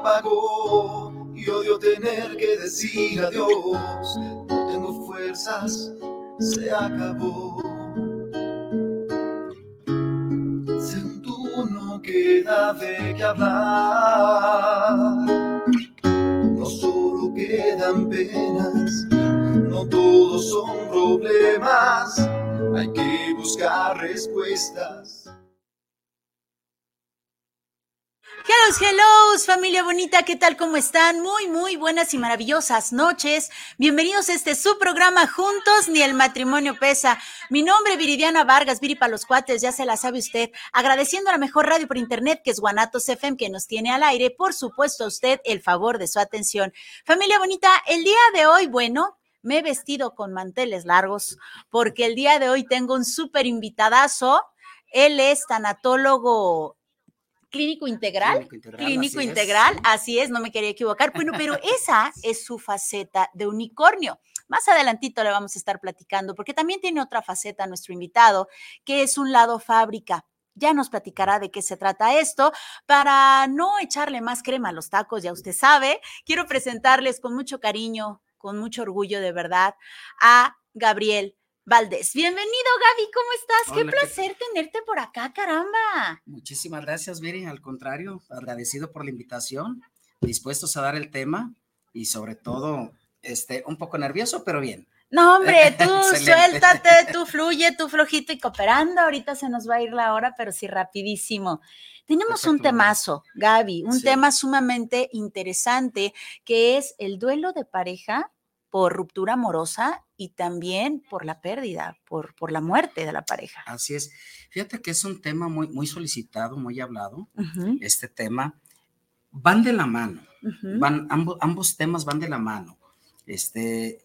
Apagó y odio tener que decir adiós. No tengo fuerzas, se acabó. Siento no queda de qué hablar. No solo quedan penas, no todos son problemas. Hay que buscar respuestas Hello, hello, familia bonita, ¿qué tal? ¿Cómo están? Muy, muy buenas y maravillosas noches. Bienvenidos a este su programa Juntos ni el matrimonio pesa. Mi nombre es Viridiana Vargas, Viri para los cuates, ya se la sabe usted. Agradeciendo a la mejor radio por internet que es Guanatos FM que nos tiene al aire. Por supuesto, a usted el favor de su atención. Familia bonita, el día de hoy, bueno, me he vestido con manteles largos porque el día de hoy tengo un súper invitadazo. Él es tanatólogo clínico integral. Clínico integral, así, es. no me quería equivocar. Bueno, pero esa es su faceta de unicornio. Más adelantito le vamos a estar platicando, porque también tiene otra faceta nuestro invitado, que es un lado fábrica. Ya nos platicará de qué se trata esto. Para no echarle más crema a los tacos, ya usted sabe, quiero presentarles con mucho cariño, con mucho orgullo de verdad, a Gabriel Valdés. Bienvenido, Gaby, ¿cómo estás? qué placer tenerte por acá, caramba. Muchísimas gracias, Miri. Al contrario, agradecido por la invitación, dispuestos a dar el tema y sobre todo, este, un poco nervioso, pero bien. No, hombre, tú suéltate, tú fluye, tú flojito y cooperando. Ahorita se nos va a ir la hora, pero sí rapidísimo. Tenemos un temazo, Gaby, un tema sumamente interesante que es el duelo de pareja por ruptura amorosa y también por la pérdida, por, por la muerte de la pareja. Así es. Fíjate que es un tema muy, muy solicitado, muy hablado. Este tema van de la mano, van, ambos, ambos temas van de la mano. Este,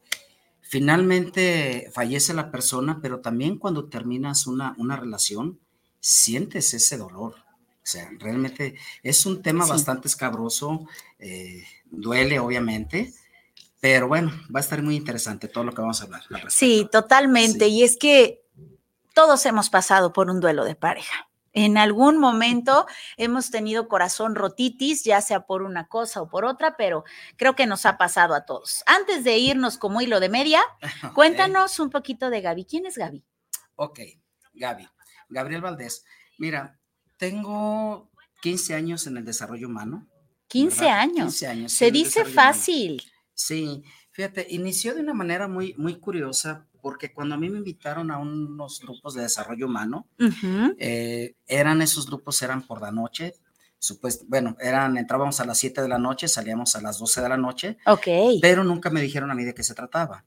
finalmente fallece la persona, pero también cuando terminas una, una relación, sientes ese dolor. O sea, realmente es un tema bastante escabroso, eh, duele obviamente, pero bueno, va a estar muy interesante todo lo que vamos a hablar. Sí, totalmente. Y es que todos hemos pasado por un duelo de pareja. En algún momento hemos tenido corazón rotitis, ya sea por una cosa o por otra, pero creo que nos ha pasado a todos. Antes de irnos como hilo de media, cuéntanos un poquito de Gaby. ¿Quién es Gaby? Ok, Gaby. Gabriel Valdés. Mira, tengo 15 años en el desarrollo humano. 15 años. 15 años. Se dice fácil. Sí, fíjate, inició de una manera muy, muy curiosa porque cuando a mí me invitaron a unos grupos de desarrollo humano, eh, eran esos grupos, eran por la noche, bueno, eran, entrábamos a las 7 de la noche, salíamos a las 12 de la noche, ok. pero nunca me dijeron a mí de qué se trataba.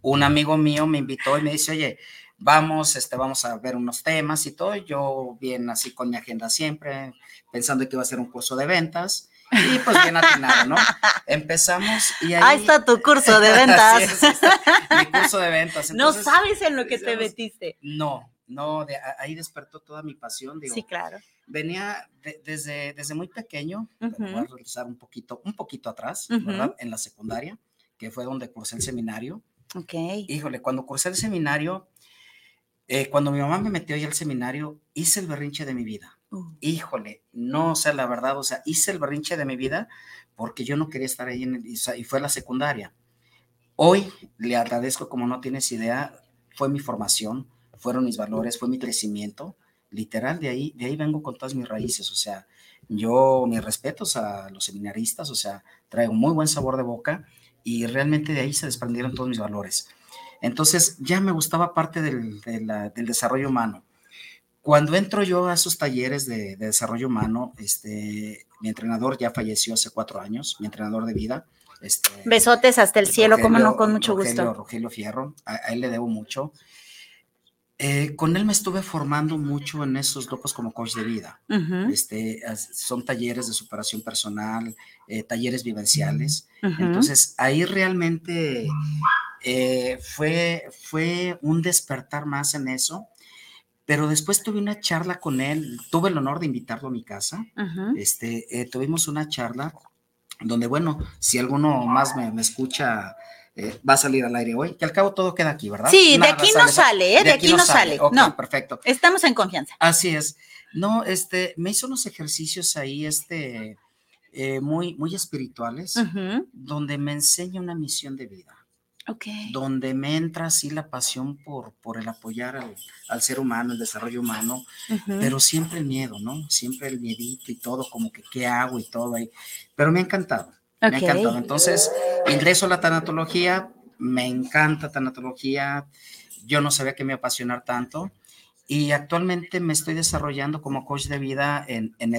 Un amigo mío me invitó y me dice, oye, vamos, este, vamos a ver unos temas y todo, yo bien así con mi agenda siempre, pensando que iba a ser un curso de ventas, y pues bien atinado, ¿no? Empezamos y ahí... ahí está tu curso de ventas. mi curso de ventas. no sabes en lo que te metiste. No, no, ahí despertó toda mi pasión. Digo, sí, claro. Venía desde, desde muy pequeño, voy a regresar un poquito, un poquito atrás, ¿verdad? En la secundaria, que fue donde cursé el seminario. Ok. Híjole, cuando cursé el seminario, eh, cuando mi mamá me metió ahí al seminario, hice el berrinche de mi vida Uh. Híjole, no, o sea, la verdad, o sea, hice el berrinche de mi vida porque yo no quería estar ahí en el, y fue la secundaria. Hoy le agradezco, como no tienes idea, fue mi formación, fueron mis valores, fue mi crecimiento, literal, de ahí, de ahí vengo con todas mis raíces, o sea, yo mis respetos a los seminaristas, o sea, traigo muy buen sabor de boca y realmente de ahí se desprendieron todos mis valores. Entonces ya me gustaba parte del, del desarrollo humano. Cuando entro yo a esos talleres de, desarrollo humano, este, mi entrenador ya falleció hace cuatro años, mi entrenador de vida. Este, Besotes hasta el cielo, como no, con mucho gusto. Rogelio Fierro, a, él le debo mucho. Eh, con él me estuve formando mucho en esos grupos como coach de vida. este, son talleres de superación personal, eh, talleres vivenciales. Entonces, ahí realmente eh, fue, fue un despertar más en eso pero después tuve una charla con él, tuve el honor de invitarlo a mi casa, este, eh, tuvimos una charla donde, bueno, si alguno más me, escucha, eh, va a salir al aire hoy, que al cabo todo queda aquí, ¿verdad? Sí, de aquí no sale, ¿eh? De, aquí, no sale. no, perfecto. Estamos en confianza. Así es. No, este, me hizo unos ejercicios ahí, este, muy, muy espirituales, donde me enseña una misión de vida donde me entra así la pasión por, por el apoyar al, ser humano, el desarrollo humano, pero siempre el miedo, ¿no? Siempre el miedito y todo, como que qué hago y todo ahí. Pero me ha encantado, me ha encantado. Entonces, ingreso a la tanatología, me encanta tanatología, yo no sabía que me apasionar tanto y actualmente me estoy desarrollando como coach de vida en, en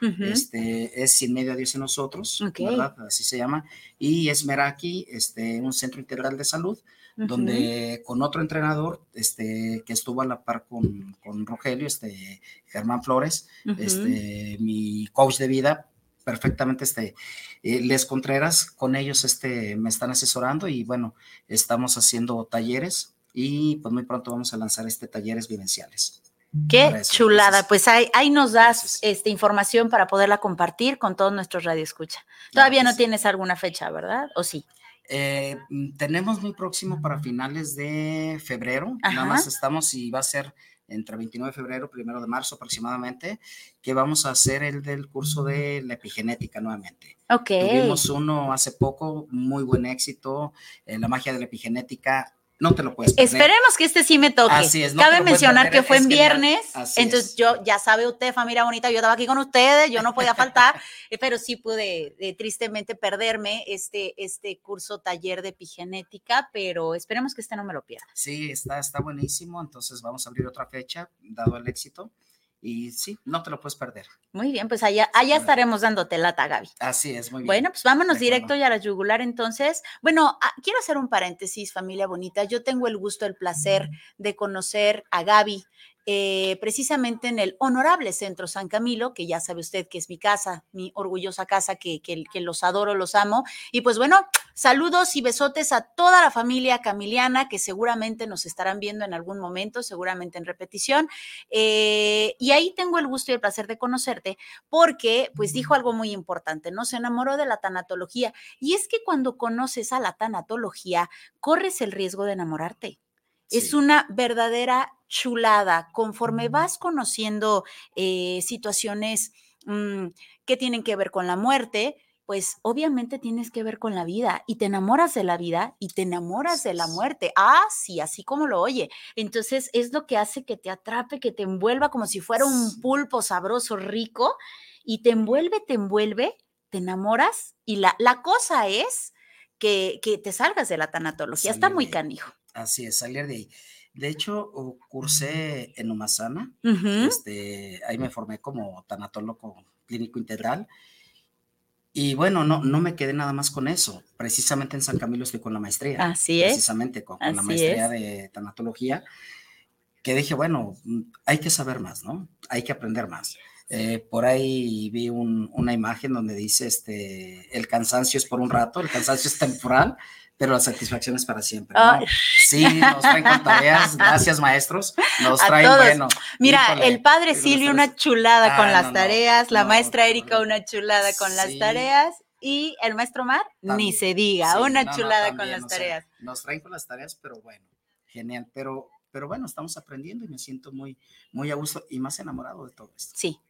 Este, es Sin Medio a Dios en Nosotros, ¿verdad? Así se llama. Y es Meraki, este, un centro integral de salud, donde con otro entrenador, este, que estuvo a la par con, con Rogelio, este, Germán Flores, este, mi coach de vida, perfectamente, este, eh, Les Contreras, con ellos, este, me están asesorando y bueno, estamos haciendo talleres y pues muy pronto vamos a lanzar este talleres vivenciales. Qué chulada. Pues ahí, ahí nos das esta información para poderla compartir con todos nuestros radioescucha. Todavía no tienes alguna fecha, ¿verdad? ¿O sí? Eh, mm, tenemos muy próximo para finales de febrero. Nada más estamos y va a ser entre 29 de febrero, primero de marzo aproximadamente, que vamos a hacer el del curso de la epigenética nuevamente. Ok. Tuvimos uno hace poco, muy buen éxito, eh, la magia de la epigenética no te lo puedes perder. Esperemos que este sí me toque. Así es. Cabe mencionar que fue en viernes, entonces yo, ya sabe usted, familia bonita, yo estaba aquí con ustedes, yo no podía faltar, pero sí pude eh, tristemente perderme este, este curso taller de epigenética, pero esperemos que este no me lo pierda. Sí, está, está buenísimo, entonces vamos a abrir otra fecha, dado el éxito. Y sí, no te lo puedes perder. Muy bien, pues allá, allá estaremos dándote lata, Gaby. Así es, muy bien. Bueno, pues vámonos directo ya a la yugular entonces. Bueno, ah, quiero hacer un paréntesis, familia bonita. Yo tengo el gusto, el placer de conocer a Gaby eh, precisamente en el honorable Centro San Camilo, que ya sabe usted que es mi casa, mi orgullosa casa, que, los adoro, los amo. Y pues bueno, saludos y besotes a toda la familia camiliana que seguramente nos estarán viendo en algún momento, seguramente en repetición. Eh, y ahí tengo el gusto y el placer de conocerte porque pues dijo algo muy importante, ¿no? Se enamoró de la tanatología. Y es que cuando conoces a la tanatología, corres el riesgo de enamorarte. Es una verdadera chulada. Conforme vas conociendo eh, situaciones mm, que tienen que ver con la muerte, pues obviamente tienes que ver con la vida y te enamoras de la vida y te enamoras de la muerte. Ah, sí, así como lo oye. Entonces es lo que hace que te atrape, que te envuelva como si fuera un pulpo sabroso, rico, y te envuelve, te envuelve, te enamoras y la, la cosa es que, que te salgas de la tanatología. Está muy canijo. Así es, salir de ahí. De hecho, cursé en Umasana, este, ahí me formé como tanatólogo clínico integral. Y bueno, no, no me quedé nada más con eso. Precisamente en San Camilo estoy con la maestría. Así es. Precisamente con, la maestría de tanatología, que dije, bueno, hay que saber más, ¿no? Hay que aprender más. Eh, por ahí vi una imagen donde dice, este, el cansancio es por un rato, el cansancio es temporal, pero la satisfacción es para siempre. Sí, nos traen con tareas, gracias maestros, nos traen bueno. Mira, el padre Silvio una chulada con las tareas, la maestra Erika una chulada con las tareas y el maestro Mar, ni se diga, una chulada con las tareas. nos traen con las tareas, pero bueno, genial, pero pero bueno, estamos aprendiendo y me siento muy, muy a gusto y más enamorado de todo esto. Sí.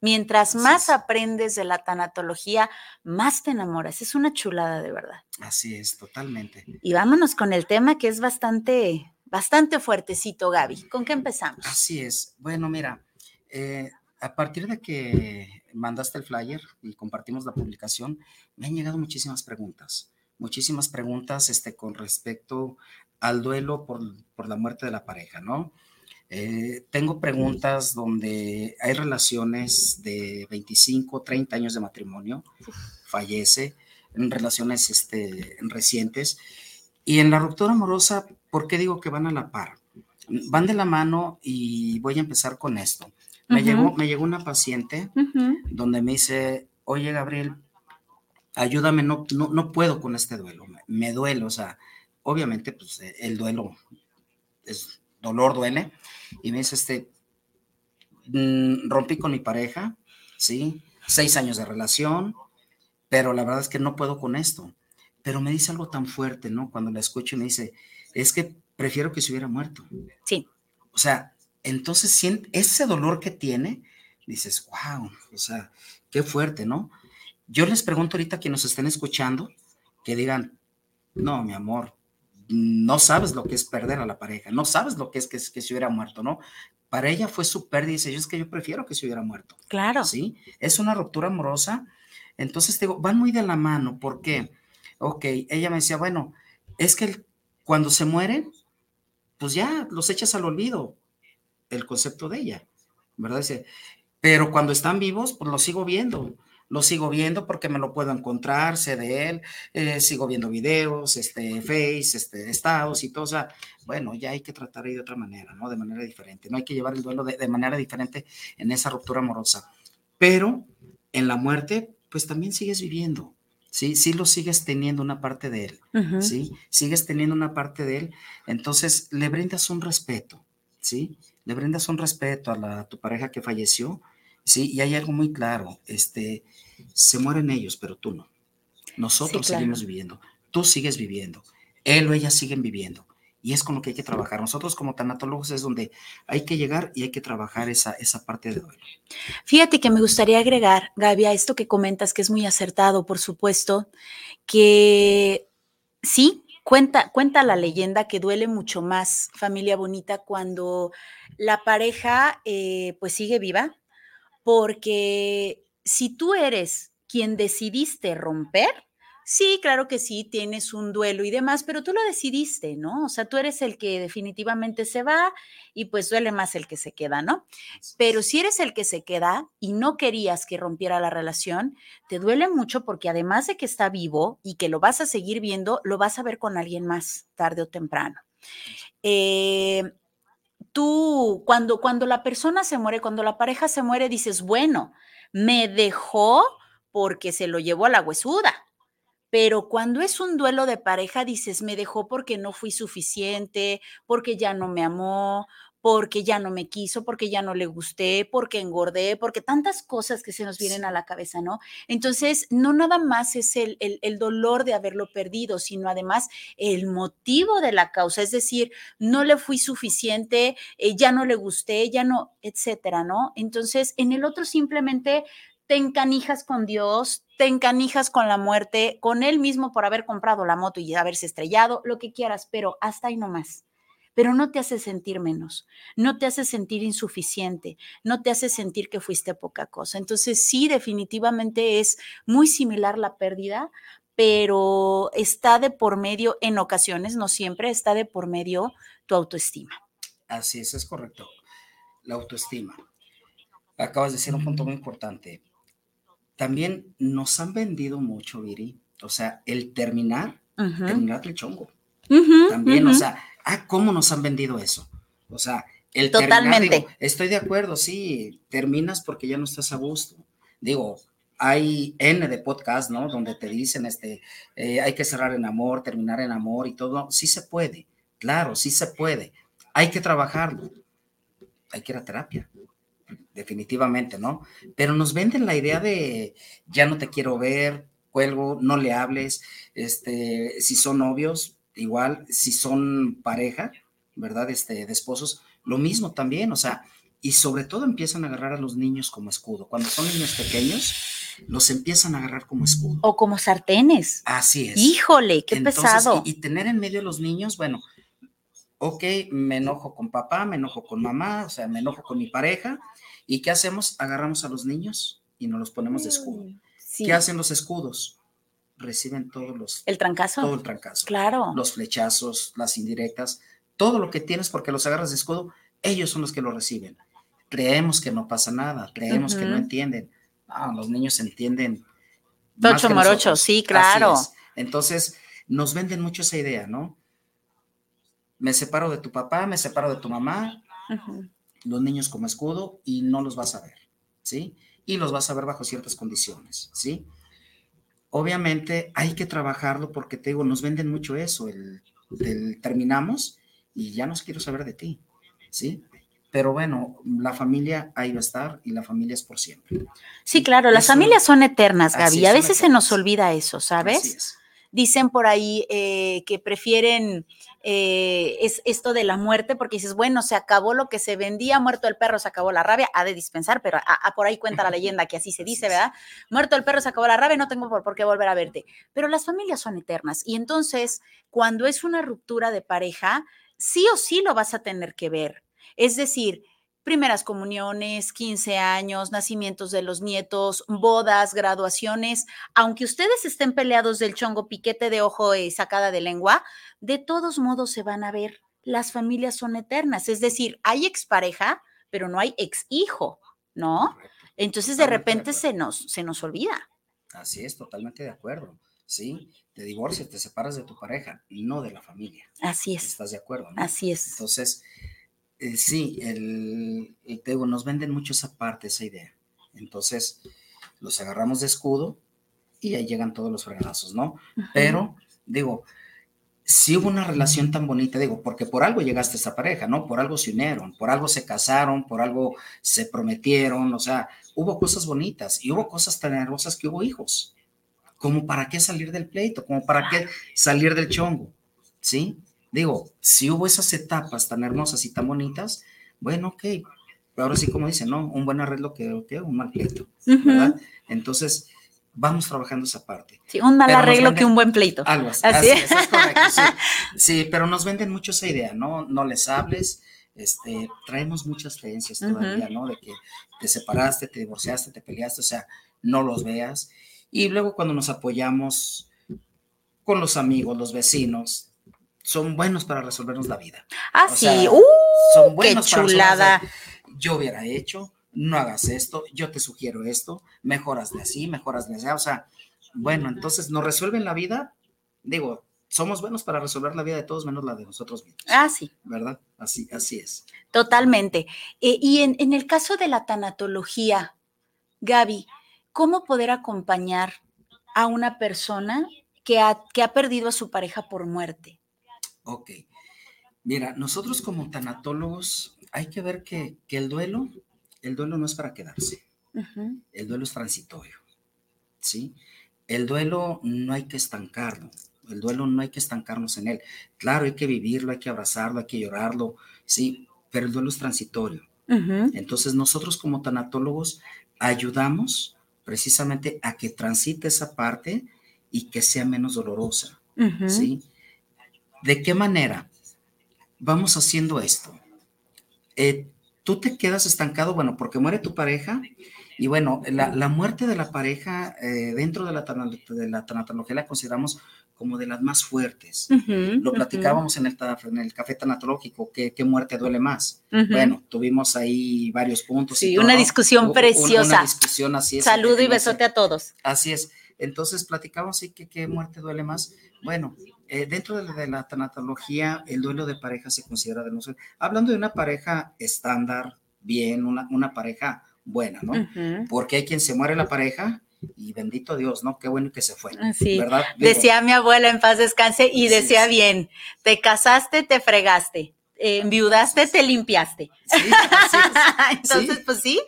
Mientras más aprendes de la tanatología, más te enamoras. Es una chulada de verdad. Así es, totalmente. Y vámonos con el tema que es bastante, bastante fuertecito, Gaby. ¿Con qué empezamos? Así es. Bueno, mira, eh, a partir de que mandaste el flyer y compartimos la publicación, me han llegado muchísimas preguntas, muchísimas preguntas este, con respecto al duelo por, por la muerte de la pareja, ¿no? Eh, tengo preguntas donde hay relaciones de 25, 30 años de matrimonio, fallece, en relaciones este, recientes. Y en la ruptura amorosa, ¿por qué digo que van a la par? Van de la mano y voy a empezar con esto. Me, llegó, me llegó una paciente donde me dice, oye Gabriel, ayúdame, no, no, no puedo con este duelo, me, duele, o sea, obviamente pues el duelo es dolor, duele, y me dice, este, mm, rompí con mi pareja, ¿sí? Seis años de relación, pero la verdad es que no puedo con esto. Pero me dice algo tan fuerte, ¿no? Cuando la escucho y me dice, es que prefiero que se hubiera muerto. Sí. O sea, entonces ese dolor que tiene, dices, wow, o sea, qué fuerte, ¿no? Yo les pregunto ahorita a quienes nos estén escuchando, que digan, no, mi amor, no sabes lo que es perder a la pareja, no sabes lo que es que, que se hubiera muerto, ¿no? Para ella fue su pérdida y dice, yo es que yo prefiero que se hubiera muerto. Claro. Sí, es una ruptura amorosa. Entonces, digo, van muy de la mano. ¿Por qué? Ok, ella me decía, bueno, es que cuando se mueren, pues ya los echas al olvido, el concepto de ella, ¿verdad? Dice, pero cuando están vivos, pues los sigo viendo lo sigo viendo porque me lo puedo encontrar, sé de él, eh, sigo viendo videos, este, Face, este, estados y todo, o sea, bueno, ya hay que tratar ahí de otra manera, ¿no? De manera diferente, no hay que llevar el duelo de, manera diferente en esa ruptura amorosa, pero en la muerte, pues también sigues viviendo, ¿sí? Sí lo sigues teniendo una parte de él, ¿sí? Sigues teniendo una parte de él, entonces le brindas un respeto, ¿sí? Le brindas un respeto a, la, a tu pareja que falleció, Sí, y hay algo muy claro, este, se mueren ellos, pero tú no. Nosotros seguimos viviendo, tú sigues viviendo, él o ella siguen viviendo. Y es con lo que hay que trabajar. Nosotros como tanatólogos es donde hay que llegar y hay que trabajar esa, esa parte de duelo. Fíjate que me gustaría agregar, Gaby, a esto que comentas, que es muy acertado, por supuesto, que sí, cuenta, cuenta la leyenda que duele mucho más, familia bonita, cuando la pareja eh, pues sigue viva, porque si tú eres quien decidiste romper, sí, claro que sí, tienes un duelo y demás, pero tú lo decidiste, ¿no? O sea, tú eres el que definitivamente se va y pues duele más el que se queda, ¿no? Pero si eres el que se queda y no querías que rompiera la relación, te duele mucho porque además de que está vivo y que lo vas a seguir viendo, lo vas a ver con alguien más tarde o temprano. Eh, tú, cuando, cuando la persona se muere, cuando la pareja se muere, dices, bueno, me dejó porque se lo llevó a la huesuda. Pero cuando es un duelo de pareja, dices, me dejó porque no fui suficiente, porque ya no me amó, porque ya no me quiso, porque ya no le gusté, porque engordé, porque tantas cosas que se nos vienen a la cabeza, ¿no? Entonces, no nada más es el, el, dolor de haberlo perdido, sino además el motivo de la causa, es decir, no le fui suficiente, eh, ya no le gusté, ya no, etcétera, ¿no? Entonces, en el otro simplemente te encanijas con Dios, te encanijas con la muerte, con él mismo por haber comprado la moto y haberse estrellado, lo que quieras, pero hasta ahí no más pero no te hace sentir menos, no te hace sentir insuficiente, no te hace sentir que fuiste poca cosa. Entonces, sí, definitivamente es muy similar la pérdida, pero está de por medio, en ocasiones, no siempre, está de por medio tu autoestima. Así es, es correcto. La autoestima. Acabas de decir un punto muy importante. También nos han vendido mucho, Viri. O sea, el terminar, terminar el chongo. También, o sea, ah, ¿cómo nos han vendido eso? O sea, el Totalmente. estoy de acuerdo, sí, terminas porque ya no estás a gusto. Digo, hay N de podcast, ¿no? Donde te dicen, este, eh, hay que cerrar en amor, terminar en amor y todo. Sí se puede, claro, sí se puede. Hay que trabajarlo. Hay que ir a terapia, definitivamente, ¿no? Pero nos venden la idea de ya no te quiero ver, cuelgo, no le hables, este, si son novios, igual si son pareja, ¿verdad? Este, de esposos, lo mismo también, o sea, y sobre todo empiezan a agarrar a los niños como escudo. Cuando son niños pequeños, los empiezan a agarrar como escudo. O como sartenes. Así es. Híjole, qué Entonces, pesado. Y, y tener en medio a los niños, bueno, ok, me enojo con papá, me enojo con mamá, o sea, me enojo con mi pareja. ¿Y qué hacemos? Agarramos a los niños y nos los ponemos de escudo. Sí. ¿Qué hacen los escudos? Reciben todos los, El trancazo. todo el trancazo. Claro. Los flechazos, las indirectas, todo lo que tienes porque los agarras de escudo, ellos son los que lo reciben. Creemos que no pasa nada, creemos que no entienden. Ah, los niños entienden. Tocho morocho, nosotros. sí, claro. es. Entonces, nos venden mucho esa idea, ¿no? Me separo de tu papá, me separo de tu mamá, los niños como escudo y no los vas a ver, ¿sí? Y los vas a ver bajo ciertas condiciones, ¿sí? Obviamente hay que trabajarlo porque te digo, nos venden mucho eso, el, el terminamos y ya no quiero saber de ti, ¿sí? Pero bueno, la familia ahí va a estar y la familia es por siempre. Sí, claro, las familias son eternas, Gaby. A veces se nos olvida eso, Así ¿sabes? es. Dicen por ahí eh, que prefieren eh, es esto de la muerte, porque dices, bueno, se acabó lo que se vendía, muerto el perro, se acabó la rabia, ha de dispensar, pero a- a por ahí cuenta la leyenda que así se dice, ¿verdad? Muerto el perro, se acabó la rabia, no tengo por, por qué volver a verte. Pero las familias son eternas y entonces, cuando es una ruptura de pareja, sí o sí lo vas a tener que ver. Es decir, primeras comuniones, 15 años, nacimientos de los nietos, bodas, graduaciones, aunque ustedes estén peleados del chongo, piquete de ojo y sacada de lengua, de todos modos se van a ver. Las familias son eternas, es decir, hay expareja, pero no hay ex hijo, ¿no? Entonces de repente se nos, se nos olvida. Así es, totalmente de acuerdo. Sí, te divorcias, te separas de tu pareja, no de la familia. Así es, ¿Estás de acuerdo? no? así es. Entonces, eh, sí, el, el- te digo, nos venden mucho esa parte, esa idea. Entonces, los agarramos de escudo y ahí llegan todos los fregazos, ¿no? Pero, digo, si hubo una relación tan bonita, digo, porque por algo llegaste a esa pareja, ¿no? Por algo se unieron, por algo se casaron, por algo se prometieron, o sea, hubo cosas bonitas y hubo cosas tan hermosas que hubo hijos. Como para qué salir del pleito, como para qué salir del chongo, ¿sí? Digo, si hubo esas etapas tan hermosas y tan bonitas, bueno, ok, ahora sí como dicen, ¿no? Un buen arreglo que, un mal pleito. Entonces, vamos trabajando esa parte. Sí, un mal Pero arreglo venden- que un buen pleito. Algo así. Así es. correcto, sí. Sí, pero nos venden mucho esa idea, ¿no? No les hables. Este, traemos muchas creencias todavía, ¿no? De que te separaste, te divorciaste, te peleaste, o sea, no los veas. Y luego cuando nos apoyamos con los amigos, los vecinos, son buenos para resolvernos la vida. Ah, o sí. sea, ¡Uh! Son ¡Qué buenos resolvernos chulada! Yo hubiera hecho, no hagas esto, yo te sugiero esto, mejoras de así, mejoras de allá, o sea, bueno, entonces nos resuelven la vida, digo, somos buenos para resolver la vida de todos menos la de nosotros mismos, Ah, sí. ¿verdad? Así, así es. Totalmente. Eh, y en, en el caso de la tanatología, Gaby, ¿cómo poder acompañar a una persona que ha, que ha perdido a su pareja por muerte? Ok. Mira, nosotros como tanatólogos hay que ver que, que el duelo, el duelo no es para quedarse, el duelo es transitorio, ¿sí? El duelo no hay que estancarlo, el duelo no hay que estancarnos en él. Claro, hay que vivirlo, hay que abrazarlo, hay que llorarlo, sí, pero el duelo es transitorio. Entonces nosotros como tanatólogos ayudamos precisamente a que transite esa parte y que sea menos dolorosa. ¿sí? ¿De qué manera? Vamos haciendo esto. Eh, tú te quedas estancado, bueno, porque muere tu pareja y bueno, la, la muerte de la pareja eh, dentro de la, de la tanatología la consideramos como de las más fuertes. Ujú, Lo ujú, platicábamos en el, ta- en el café tanatológico, ¿qué, qué muerte duele más? ujú. Bueno, tuvimos ahí varios puntos. y Sí, todo, una discusión preciosa. Una discusión así es. Saludo y besote a todos. Así es. Entonces platicamos así que qué muerte duele más. Bueno, eh, dentro de la, de la tanatología, el duelo de pareja se considera de no ser. Hablando de una pareja estándar, bien, una, una pareja buena, ¿no? Porque hay quien se muere la pareja y bendito Dios, ¿no? Qué bueno que se fue. Sí. ¿Verdad? Digo, Decía mi abuela en paz descanse y decía sí. bien, te casaste, te fregaste, eh, enviudaste, te limpiaste. sí, así es. Entonces, Sí. pues sí,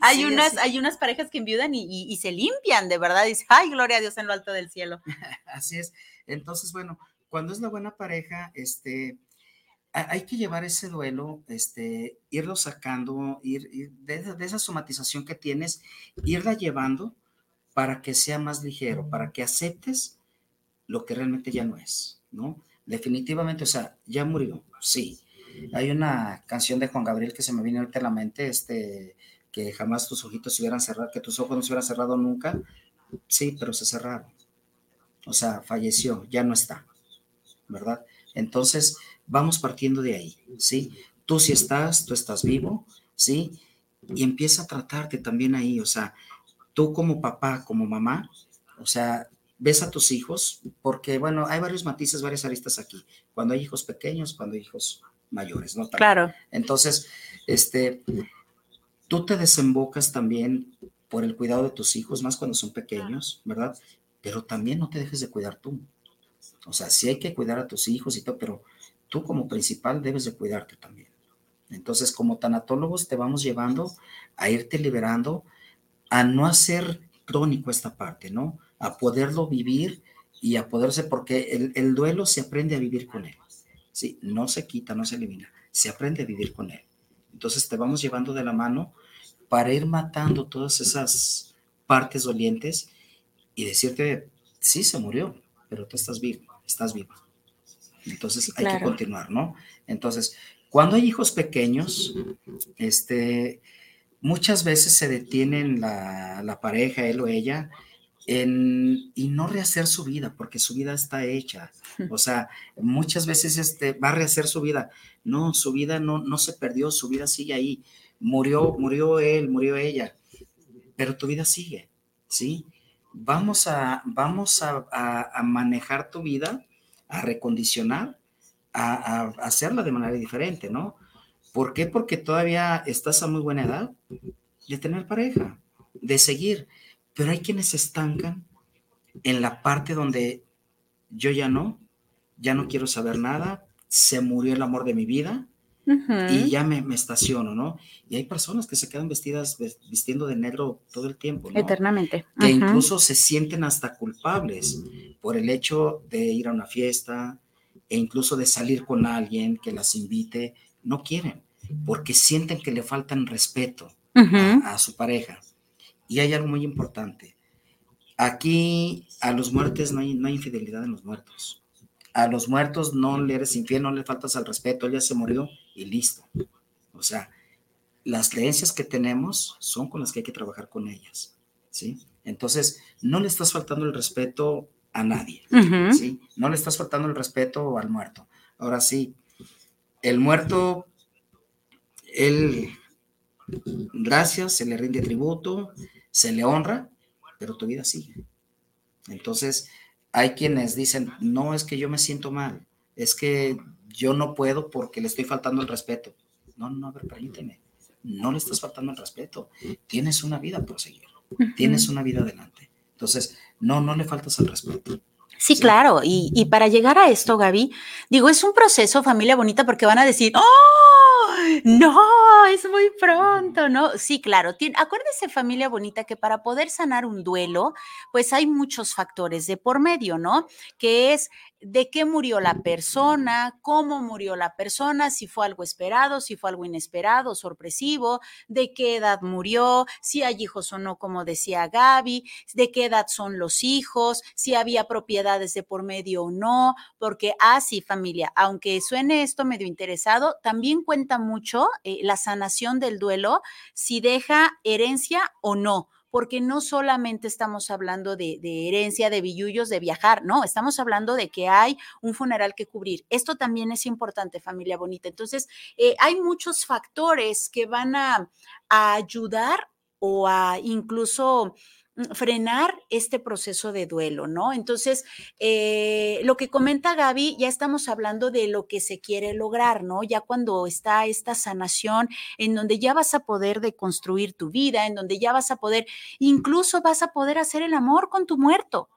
hay Sí, unas, hay unas parejas que enviudan y, y- y se limpian, de verdad. Dice, ay, gloria a Dios en lo alto del cielo. Así es. Entonces, bueno, cuando es la buena pareja, este, hay que llevar ese duelo, este, irlo sacando, ir, de, esa somatización que tienes, irla llevando para que sea más ligero, para que aceptes lo que realmente ya no es, ¿no? Definitivamente, o sea, ya murió, sí. Hay una canción de Juan Gabriel que se me viene ahorita a la mente, este, que jamás tus ojitos se hubieran cerrado, que tus ojos no se hubieran cerrado nunca, sí, pero se cerraron. O sea, falleció, ya no está, ¿verdad? Entonces, vamos partiendo de ahí, ¿sí? Tú si estás, tú estás vivo, ¿sí? Y empieza a tratarte también ahí, o sea, tú como papá, como mamá, o sea, ves a tus hijos, porque bueno, hay varios matices, varias aristas aquí, cuando hay hijos pequeños, cuando hay hijos mayores, ¿no? Claro. Entonces, este, tú te desembocas también por el cuidado de tus hijos, más cuando son pequeños, ¿verdad? Pero también no te dejes de cuidar tú. O sea, sí hay que cuidar a tus hijos y todo, pero tú como principal debes de cuidarte también. Entonces, como tanatólogos te vamos llevando a irte liberando, a no hacer crónico esta parte, ¿no? A poderlo vivir y a poderse, porque el, el duelo se aprende a vivir con él. Sí, no se quita, no se elimina, se aprende a vivir con él. Entonces te vamos llevando de la mano para ir matando todas esas partes dolientes y decirte, sí, se murió, pero tú estás vivo, estás viva. Entonces hay que continuar, ¿no? Entonces, cuando hay hijos pequeños, este, muchas veces se detienen la, la pareja, él o ella, en, y no rehacer su vida, porque su vida está hecha. O sea, muchas veces este, va a rehacer su vida. No, su vida no, no se perdió, su vida sigue ahí. Murió, murió él, murió ella, pero tu vida sigue, ¿sí? Vamos a, vamos a, a, manejar tu vida, a recondicionar, a, a hacerla de manera diferente, ¿no? ¿Por qué? Porque todavía estás a muy buena edad de tener pareja, de seguir pero hay quienes estancan en la parte donde yo ya no, ya no quiero saber nada, se murió el amor de mi vida y ya me, estaciono, ¿no? Y hay personas que se quedan vestidas, vistiendo de negro todo el tiempo, ¿no? Eternamente. Que incluso se sienten hasta culpables por el hecho de ir a una fiesta e incluso de salir con alguien que las invite, no quieren, porque sienten que le faltan respeto a su pareja. Y hay algo muy importante. Aquí a los muertos no hay, no hay infidelidad en los muertos. A los muertos no le eres infiel, no le faltas al respeto, él ya se murió y listo. O sea, las creencias que tenemos son con las que hay que trabajar con ellas, ¿sí? Entonces, no le estás faltando el respeto a nadie, ¿sí? No le estás faltando el respeto al muerto. Ahora sí, el muerto, él, gracias, se le rinde tributo, se le honra, pero tu vida sigue. Entonces, hay quienes dicen, no es que yo me siento mal, es que yo no puedo porque le estoy faltando el respeto. No, no, a ver, permíteme, no le estás faltando el respeto, tienes una vida por seguir, tienes una vida adelante. Entonces, no, no le faltas el respeto. Sí, claro. Y, y, para llegar a esto, Gaby, digo, es un proceso, familia bonita, porque van a decir, ¡oh! No, es muy pronto, ¿no? Sí, claro. acuérdese, familia bonita, que para poder sanar un duelo, pues hay muchos factores de por medio, ¿no? Que es de qué murió la persona, cómo murió la persona, si fue algo esperado, si fue algo inesperado, sorpresivo, de qué edad murió, si hay hijos o no, como decía Gaby, de qué edad son los hijos, si había propiedades de por medio o no, porque así, ah, familia, aunque suene esto medio interesado, también cuenta mucho eh, la sanación del duelo, si deja herencia o no porque no solamente estamos hablando de, herencia, de billullos, de viajar, no, estamos hablando de que hay un funeral que cubrir. Esto también es importante, familia bonita. Entonces, eh, hay muchos factores que van a ayudar o a incluso frenar este proceso de duelo, ¿no? Entonces, eh, lo que comenta Gaby, ya estamos hablando de lo que se quiere lograr, ¿no? Ya cuando está esta sanación en donde ya vas a poder deconstruir tu vida, en donde ya vas a poder, incluso vas a poder hacer el amor con tu muerto.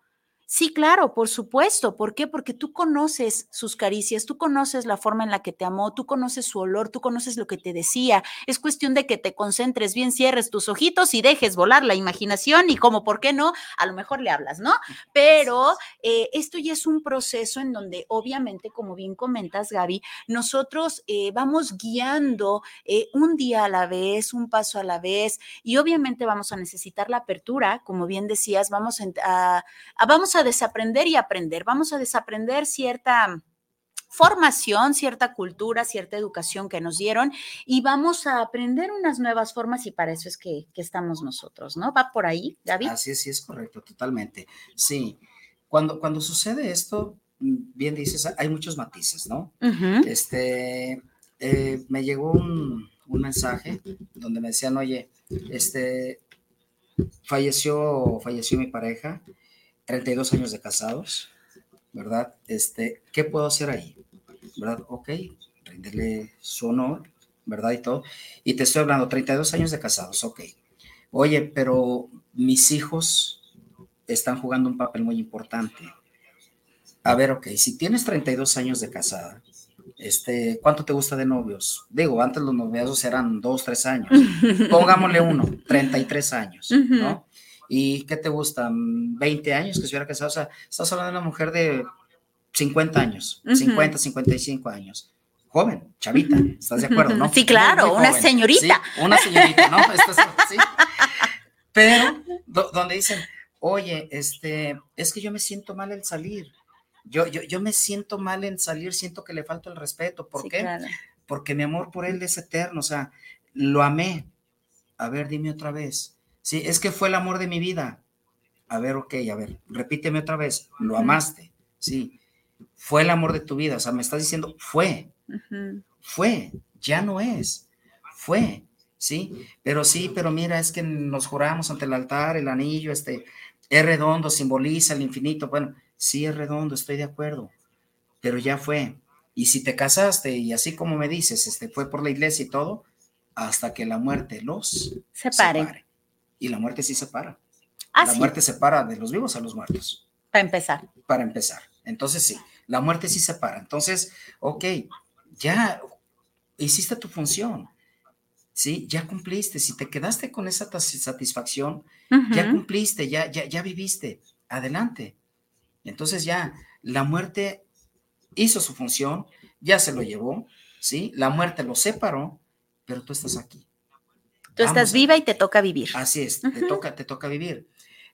Sí, claro, por supuesto. ¿Por qué? Porque tú conoces sus caricias, tú conoces la forma en la que te amó, tú conoces su olor, tú conoces lo que te decía. Es cuestión de que te concentres bien, cierres tus ojitos y dejes volar la imaginación y como, ¿por qué no? A lo mejor le hablas, ¿no? Pero eh, esto ya es un proceso en donde obviamente, como bien comentas, Gaby, nosotros eh, vamos guiando eh, un día a la vez, un paso a la vez y obviamente vamos a necesitar la apertura, como bien decías, vamos a, a vamos a a desaprender y aprender, vamos a desaprender cierta formación, cierta cultura, cierta educación que nos dieron y vamos a aprender unas nuevas formas y para eso es que, estamos nosotros, ¿no? ¿Va por ahí, David? Así es, sí, es correcto, totalmente. Sí, cuando, cuando sucede esto, bien dices, hay muchos matices, ¿no? Este, eh, me llegó un, un mensaje donde me decían, oye, este, falleció, falleció mi pareja 32 años de casados, ¿verdad? Este, ¿qué puedo hacer ahí? ¿Verdad? Ok, rendirle su honor, ¿verdad? Y todo. Y te estoy hablando, 32 años de casados, ok. Oye, pero mis hijos están jugando un papel muy importante. A ver, ok, si tienes 32 años de casada, este, ¿cuánto te gusta de novios? Digo, antes los noviazos eran dos, tres años. Pongámosle uno, 33 años, ¿no? ¿Y qué te gustan? 20 años que se hubiera casado. O sea, estás hablando de una mujer de 50 años, 50, 55 años. Joven, chavita, ¿estás de acuerdo? ¿no? Sí, claro, una señorita. una señorita, ¿no? ¿sí? Pero donde dicen, oye, este, es que yo me siento mal en salir. Yo, yo, yo me siento mal en salir, siento que le falta el respeto. ¿Por qué? Porque mi amor por él es eterno, o sea, lo amé. A ver, dime otra vez Sí, es que fue el amor de mi vida. A ver, ok, a ver, repíteme otra vez. Lo amaste, sí. Fue el amor de tu vida. O sea, me estás diciendo, fue. Fue, ya no es. Fue, sí. Pero sí, pero mira, es que nos juramos ante el altar, el anillo, este, es redondo, simboliza el infinito. Bueno, sí es redondo, estoy de acuerdo. Pero ya fue. Y si te casaste y así como me dices, este, fue por la iglesia y todo, hasta que la muerte los separe y la muerte sí separa. Ah, la muerte separa de los vivos a los muertos. Para empezar. Para empezar. Entonces sí, la muerte sí separa. Entonces, ok, ya hiciste tu función. Sí, ya cumpliste. Si te quedaste con esa satisfacción, ya cumpliste, ya, ya, ya viviste. Adelante. Entonces ya la muerte hizo su función, ya se lo llevó, ¿sí? La muerte lo separó, pero tú estás aquí. Tú estás viva y te toca vivir. Así es, te, toca, te toca vivir.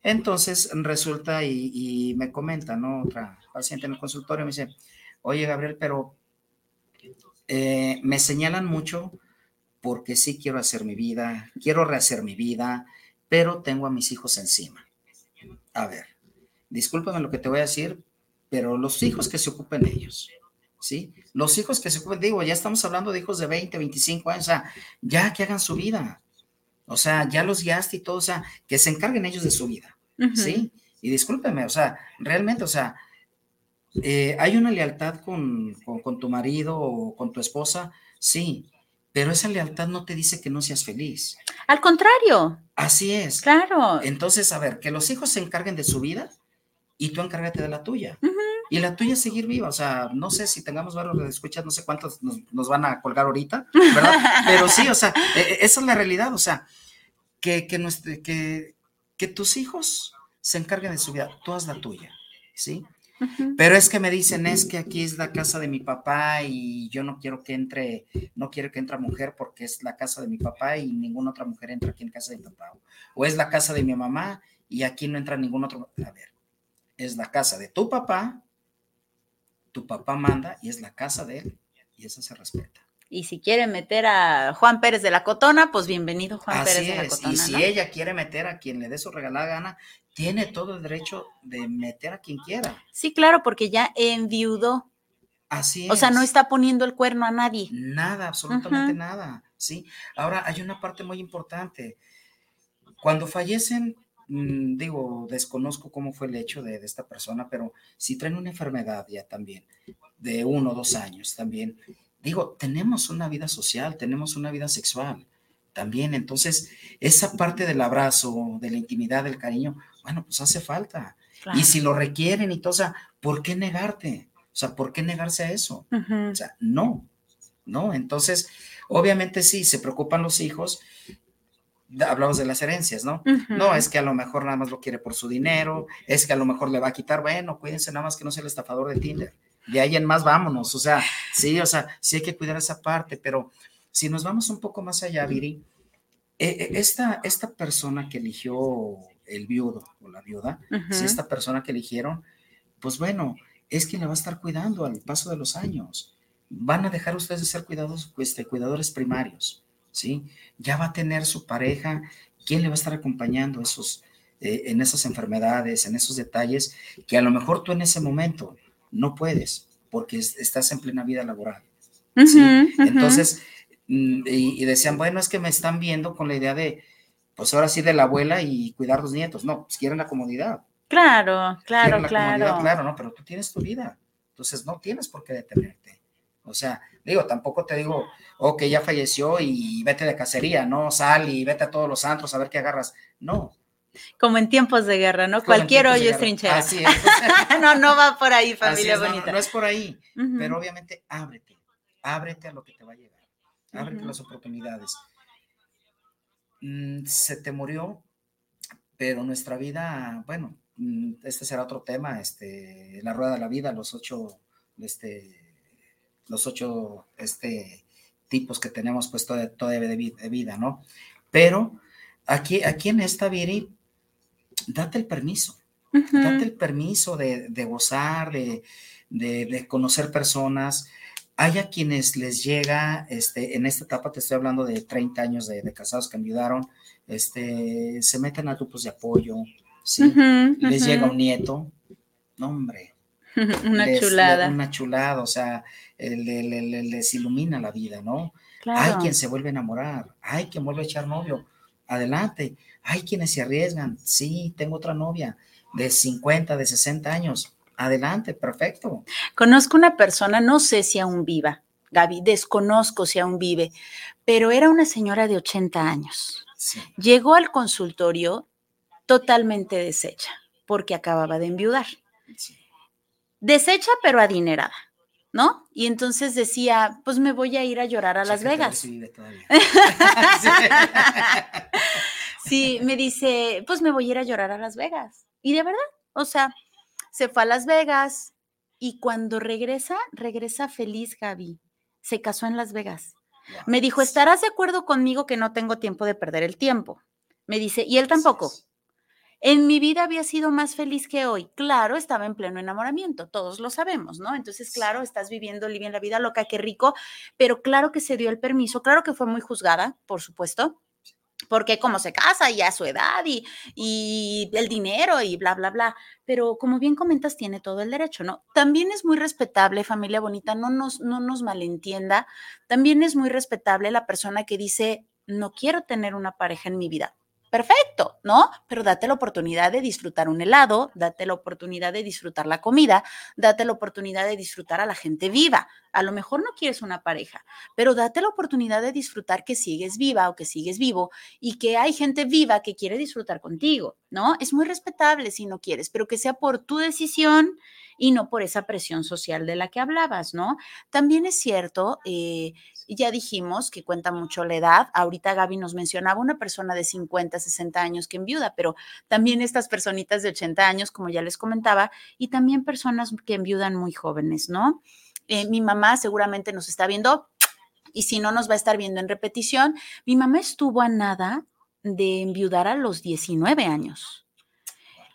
Entonces resulta y, me comenta, ¿no? Otra paciente en el consultorio me dice, oye Gabriel, pero eh, me señalan mucho porque sí quiero hacer mi vida, quiero rehacer mi vida, pero tengo a mis hijos encima. A ver, discúlpame lo que te voy a decir, pero los hijos que se ocupen ellos, ¿sí? Los hijos que se ocupen, digo, ya estamos hablando de hijos de 20, 25 años, o sea, ya que hagan su vida. O sea, ya los guiaste y todo, o sea, que se encarguen ellos de su vida, ¿sí? Y discúlpeme, o sea, realmente, o sea, eh, hay una lealtad con, tu marido o con tu esposa, sí, pero esa lealtad no te dice que no seas feliz. Al contrario. Así es. Claro. Entonces, a ver, que los hijos se encarguen de su vida y tú encárgate de la tuya. Y la tuya es seguir viva. O sea, no sé si tengamos varios de escuchas, no sé cuántos nos, van a colgar ahorita, ¿verdad? Pero sí, o sea, e, e, esa es la realidad. O sea, que, que, que, que tus hijos se encarguen de su vida, tú haz la tuya, ¿sí? Pero es que me dicen, es que aquí es la casa de mi papá y yo no quiero que entre, no quiero que entre mujer porque es la casa de mi papá y ninguna otra mujer entra aquí en casa de mi papá. O es la casa de mi mamá y aquí no entra ningún otro. A ver, es la casa de tu papá, tu papá manda y es la casa de él y esa se respeta. Y si quiere meter a Juan Pérez de la Cotona, pues bienvenido Juan Pérez de la Cotona. Y si ella quiere meter a quien le dé su regalada gana, tiene todo el derecho de meter a quien quiera. Sí, claro, porque ya enviudó. Así es. O sea, no está poniendo el cuerno a nadie. Nada, absolutamente nada. Sí. Ahora, hay una parte muy importante. Cuando fallecen, mm, digo, desconozco cómo fue el hecho de, de, esta persona, pero si traen una enfermedad ya también, de uno o dos años también, digo, tenemos una vida social, tenemos una vida sexual también. Entonces, esa parte del abrazo, de la intimidad, del cariño, bueno, pues hace falta. Y si lo requieren y todo, o sea, ¿por qué negarte? O sea, ¿por qué negarse a eso? O sea, no, no. Entonces, obviamente sí, se preocupan los hijos. Hablamos de las herencias, ¿no? No, es que a lo mejor nada más lo quiere por su dinero, es que a lo mejor le va a quitar, bueno, cuídense nada más que no sea el estafador de Tinder. De ahí en más vámonos, o sea, sí, o sea, sí hay que cuidar esa parte, pero si nos vamos un poco más allá, Viri, e, e, esta, esta persona que eligió el viudo o la viuda, si esta persona que eligieron, pues bueno, es quien le va a estar cuidando al paso de los años. Van a dejar ustedes de ser cuidados, este, cuidadores primarios, ¿sí? Ya va a tener su pareja, ¿quién le va a estar acompañando esos, eh, en esas enfermedades, en esos detalles que a lo mejor tú en ese momento no puedes porque estás en plena vida laboral. ¿sí? Entonces, mm, y, decían, bueno, es que me están viendo con la idea de, pues ahora sí, de la abuela y cuidar los nietos. No, pues quieren la comodidad. Claro, claro, claro. claro, ¿no? Pero tú tienes tu vida. Entonces no tienes por qué detenerte. O sea, digo, tampoco te digo, ok, ya falleció y vete de cacería, no, sal y vete a todos los antros a ver qué agarras. No, como en tiempos de guerra, ¿no? Cualquier hoyo es trinchera. Así es. no, no va por ahí, familia bonita. No, es por ahí, pero obviamente ábrete, ábrete a lo que te va a llegar, ábrete a las oportunidades. Mm, se te murió, pero nuestra vida, bueno, mm, este será otro tema, este, la rueda de la vida, los ocho, este, los ocho, este, tipos que tenemos pues toda, de, vida, ¿no? Pero aquí, aquí en esta Viri, date el permiso, date el permiso de, gozar, de, conocer personas. Hay a quienes les llega, este, en esta etapa te estoy hablando de 30 años de, casados que enviudaron, este, se meten a grupos de apoyo, ¿sí? les llega un nieto, no hombre. una chulada. una chulada, o sea, les ilumina la vida, ¿no? Hay quien se vuelve a enamorar, hay quien vuelve a echar novio, adelante. Hay quienes se arriesgan, sí, tengo otra novia de 50, de 60 años, adelante, perfecto. Conozco una persona, no sé si aún viva, Gaby, desconozco si aún vive, pero era una señora de 80 años. Llegó al consultorio totalmente deshecha, porque acababa de enviudar. Deshecha, pero adinerada. ¿no? Y entonces decía, pues me voy a ir a llorar a Las Vegas. sí, me dice, pues me voy a ir a llorar a Las Vegas. Y de verdad, o sea, se fue a Las Vegas y cuando regresa, regresa feliz Gaby. Se casó en Las Vegas. Me dijo, ¿estarás de acuerdo conmigo que no tengo tiempo de perder el tiempo? Me dice, y él tampoco. En mi vida había sido más feliz que hoy. Claro, estaba en pleno enamoramiento, todos lo sabemos, ¿no? Entonces, claro, estás viviendo bien la vida loca, qué rico, pero claro que se dio el permiso, claro que fue muy juzgada, por supuesto, porque como se casa y a su edad y, y, el dinero y bla, bla, bla. Pero como bien comentas, tiene todo el derecho, ¿no? También es muy respetable, familia bonita, no nos, no nos malentienda. También es muy respetable la persona que dice, no quiero tener una pareja en mi vida perfecto, ¿no? Pero date la oportunidad de disfrutar un helado, date la oportunidad de disfrutar la comida, date la oportunidad de disfrutar a la gente viva. A lo mejor no quieres una pareja, pero date la oportunidad de disfrutar que sigues viva o que sigues vivo y que hay gente viva que quiere disfrutar contigo, ¿no? Es muy respetable si no quieres, pero que sea por tu decisión y no por esa presión social de la que hablabas, ¿no? También es cierto, eh, ya dijimos que cuenta mucho la edad. Ahorita Gaby nos mencionaba una persona de 50, 60 años que enviuda, pero también estas personitas de 80 años, como ya les comentaba, y también personas que enviudan muy jóvenes, ¿no? Eh, mi mamá seguramente nos está viendo y si no nos va a estar viendo en repetición. Mi mamá estuvo a nada de enviudar a los 19 años.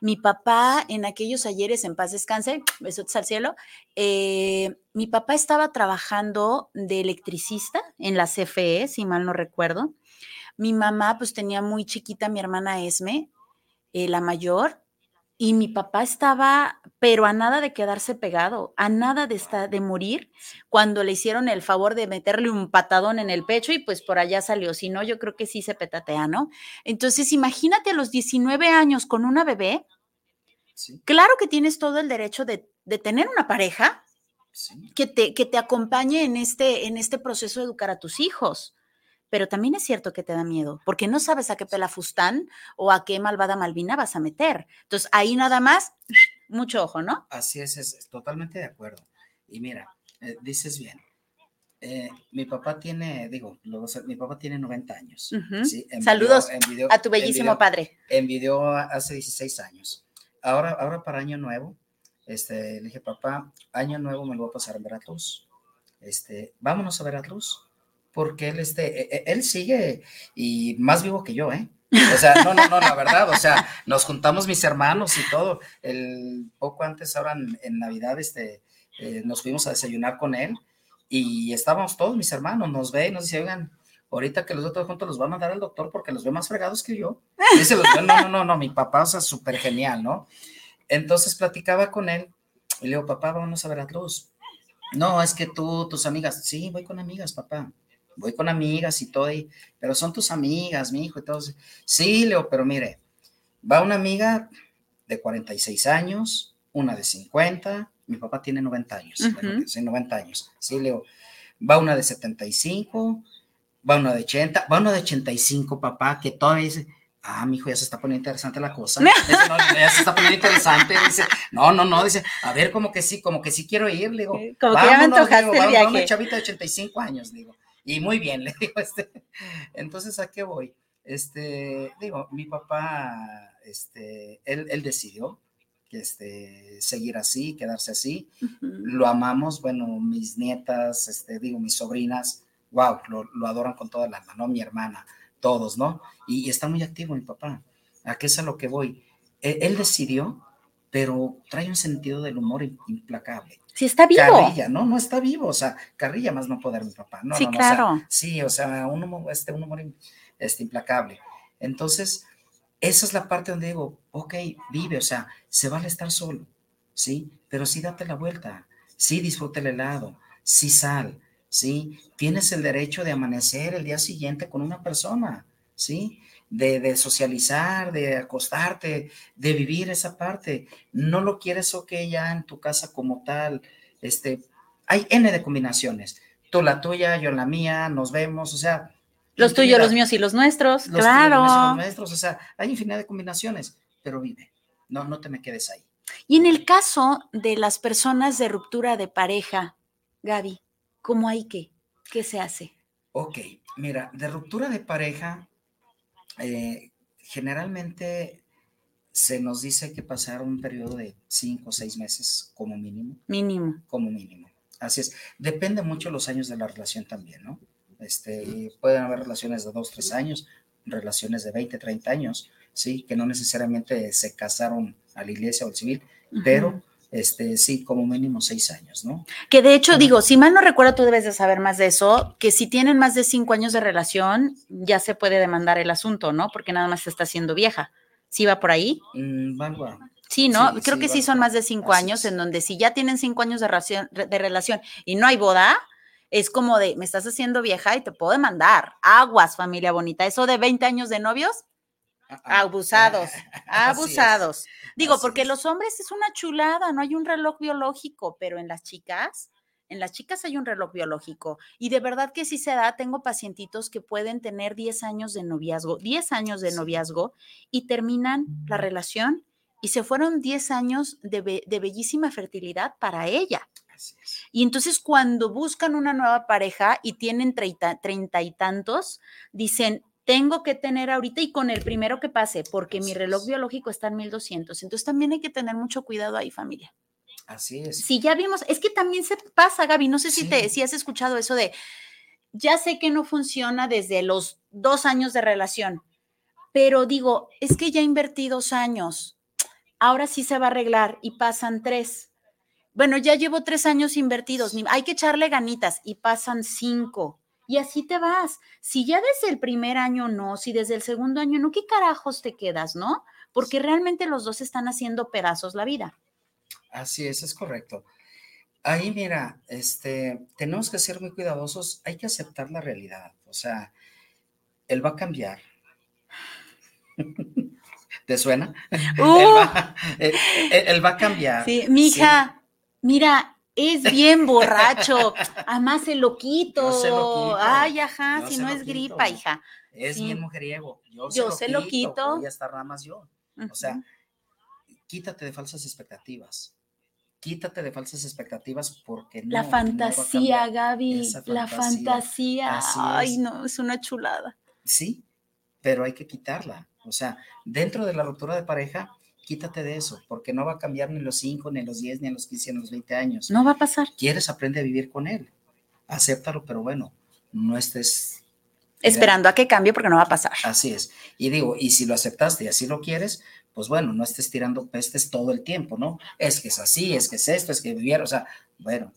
Mi papá, en aquellos ayeres, en paz descanse, besos al cielo, eh, mi papá estaba trabajando de electricista en la CFE, si mal no recuerdo. Mi mamá, pues tenía muy chiquita mi hermana Esme, eh, la mayor, y mi papá estaba, pero a nada de quedarse pegado, a nada de, estar, de morir, cuando le hicieron el favor de meterle un patadón en el pecho y pues por allá salió. Si no, yo creo que sí se petatea, ¿no? Entonces, imagínate a los 19 años con una bebé. Claro que tienes todo el derecho de, tener una pareja que, te, que te acompañe en este, en este proceso de educar a tus hijos pero también es cierto que te da miedo, porque no sabes a qué pelafustán o a qué malvada Malvina vas a meter. Entonces, ahí nada más, mucho ojo, ¿no? Así es, es, totalmente de acuerdo. Y mira, eh, dices bien, eh, mi papá tiene, digo, mi papá tiene 90 años. Saludos a tu bellísimo padre. Envidió hace 16 años. Ahora, ahora para Año Nuevo, este, le dije, papá, Año Nuevo me lo voy a pasar en Veracruz. Este, vámonos a Veracruz, porque él, este, e, e, él sigue y más vivo que yo, ¿eh? O sea, no, no, no, la verdad, o sea, nos juntamos mis hermanos y todo. El poco antes, ahora en, Navidad, este, eh, nos fuimos a desayunar con él y estábamos todos mis hermanos, nos ve y nos dice, oigan, ahorita que los otros juntos los van a mandar al doctor porque los ve más fregados que yo. Dice, los no, no, no, no, mi papá, o sea, súper genial, ¿no? Entonces platicaba con él y le digo, papá, vamos a ver a Cruz. No, es que tú, tus amigas, sí, voy con amigas, papá. Voy con amigas y todo, pero son tus amigas, mi hijo y todo. Sí, Leo, pero mire, va una amiga de 46 años, una de 50, mi papá tiene 90 años, sí, 90 años. Sí, Leo, va una de 75, va una de 80, va una de 85, papá, que todavía dice, ah, mi hijo, ya se está poniendo interesante la cosa. ya se está poniendo interesante. Dice, no, no, no, dice, a ver, como que sí, como que sí quiero ir, le digo. Como que ya me antojaste el viaje. una chavita de 85 años, digo. Y muy bien, le digo, este. Entonces, ¿a qué voy? Este, digo, mi papá, este, él, él decidió que este, seguir así, quedarse así. Lo amamos, bueno, mis nietas, este, digo, mis sobrinas, wow, lo, lo adoran con toda la alma, ¿no? Mi hermana, todos, ¿no? Y, está muy activo mi papá. ¿A qué es a lo que voy? E, él, decidió, pero trae un sentido del humor implacable. Sí, está vivo. Carrilla, no, no está vivo, o sea, carrilla más no poder mi papá. No, sí, no, claro. sí, o sea, un humor, este, un humor este, implacable. Entonces, esa es la parte donde digo, ok, vive, o sea, se vale estar solo, ¿sí? Pero sí date la vuelta, sí disfrute el helado, sí sal, ¿sí? Tienes el derecho de amanecer el día siguiente con una persona, ¿sí? De, socializar, de acostarte, de vivir esa parte. No lo quieres, ok, ya en tu casa como tal. Este, hay N de combinaciones. Tú la tuya, yo la mía, nos vemos, o sea. Los tuyos, los míos y los nuestros, claro. los nuestros, o sea, hay infinidad de combinaciones, pero vive, no, no te me quedes ahí. Y en el caso de las personas de ruptura de pareja, Gaby, ¿cómo hay que? ¿Qué se hace? Ok, mira, de ruptura de pareja, eh, generalmente se nos dice que pasar un periodo de cinco o seis meses como mínimo. Mínimo. Como mínimo. Así es. Depende mucho los años de la relación también, ¿no? Este, pueden haber relaciones de dos, tres años, relaciones de 20, 30 años, ¿sí? Que no necesariamente se casaron a la iglesia o al civil, pero este, sí, como mínimo seis años, ¿no? Que de hecho, digo, si mal no recuerdo, tú debes de saber más de eso, que si tienen más de cinco años de relación, ya se puede demandar el asunto, ¿no? Porque nada más se está haciendo vieja. ¿Sí va por ahí? Mm, sí, ¿no? Creo que sí son más de cinco años, en donde si ya tienen cinco años de relación, de relación y no hay boda, es como de, me estás haciendo vieja y te puedo demandar. Aguas, familia bonita. Eso de 20 años de novios. Abusados, abusados. Digo, porque los hombres es una chulada, no hay un reloj biológico, pero en las chicas, en las chicas hay un reloj biológico. Y de verdad que sí se da, tengo pacientitos que pueden tener 10 años de noviazgo, 10 años de noviazgo y terminan la relación y se fueron 10 años de, bellísima fertilidad para ella. Y entonces cuando buscan una nueva pareja y tienen treinta y tantos, dicen, tengo que tener ahorita y con el primero que pase, porque mi reloj biológico está en 1200. Entonces también hay que tener mucho cuidado ahí, familia. Así es. Si ya vimos, es que también se pasa, Gaby, no sé si te si has escuchado eso de, ya sé que no funciona desde los dos años de relación, pero digo, es que ya invertí dos años, ahora sí se va a arreglar y pasan tres. Bueno, ya llevo tres años invertidos, hay que echarle ganitas y pasan cinco y así te vas. Si ya desde el primer año no, si desde el segundo año no, ¿qué carajos te quedas, no? Porque realmente los dos están haciendo pedazos la vida. Así es, es correcto. Ahí, mira, este, tenemos que ser muy cuidadosos, hay que aceptar la realidad. O sea, él va a cambiar. ¿Te suena? Uh. él, va, a cambiar. Sí, mija, mira, es bien borracho. Además se lo Yo quito. se lo quito. Ay, ajá, Yo si no lo es quito. gripa, hija. Es Sí. bien mujeriego. Yo, Yo se lo quito. Voy a estar nada más yo. O sea, quítate de falsas expectativas. Quítate de falsas expectativas porque no. La fantasía. Gaby, la fantasía. fantasía. Así Ay, no, es una chulada. Sí, pero hay que quitarla. O sea, dentro de la ruptura de pareja, quítate de eso, porque no va a cambiar ni los 5, ni los 10, ni los 15, ni los 20 años. No va a pasar. Quieres, aprende a vivir con él. Acéptalo, pero bueno, no estés Esperando a que cambie porque no va a pasar. Así es. Y digo, y si lo aceptaste y así lo quieres, pues bueno, no estés tirando pestes todo el tiempo, ¿no? Es que es así, es que es esto, es que vivieron, o sea, bueno,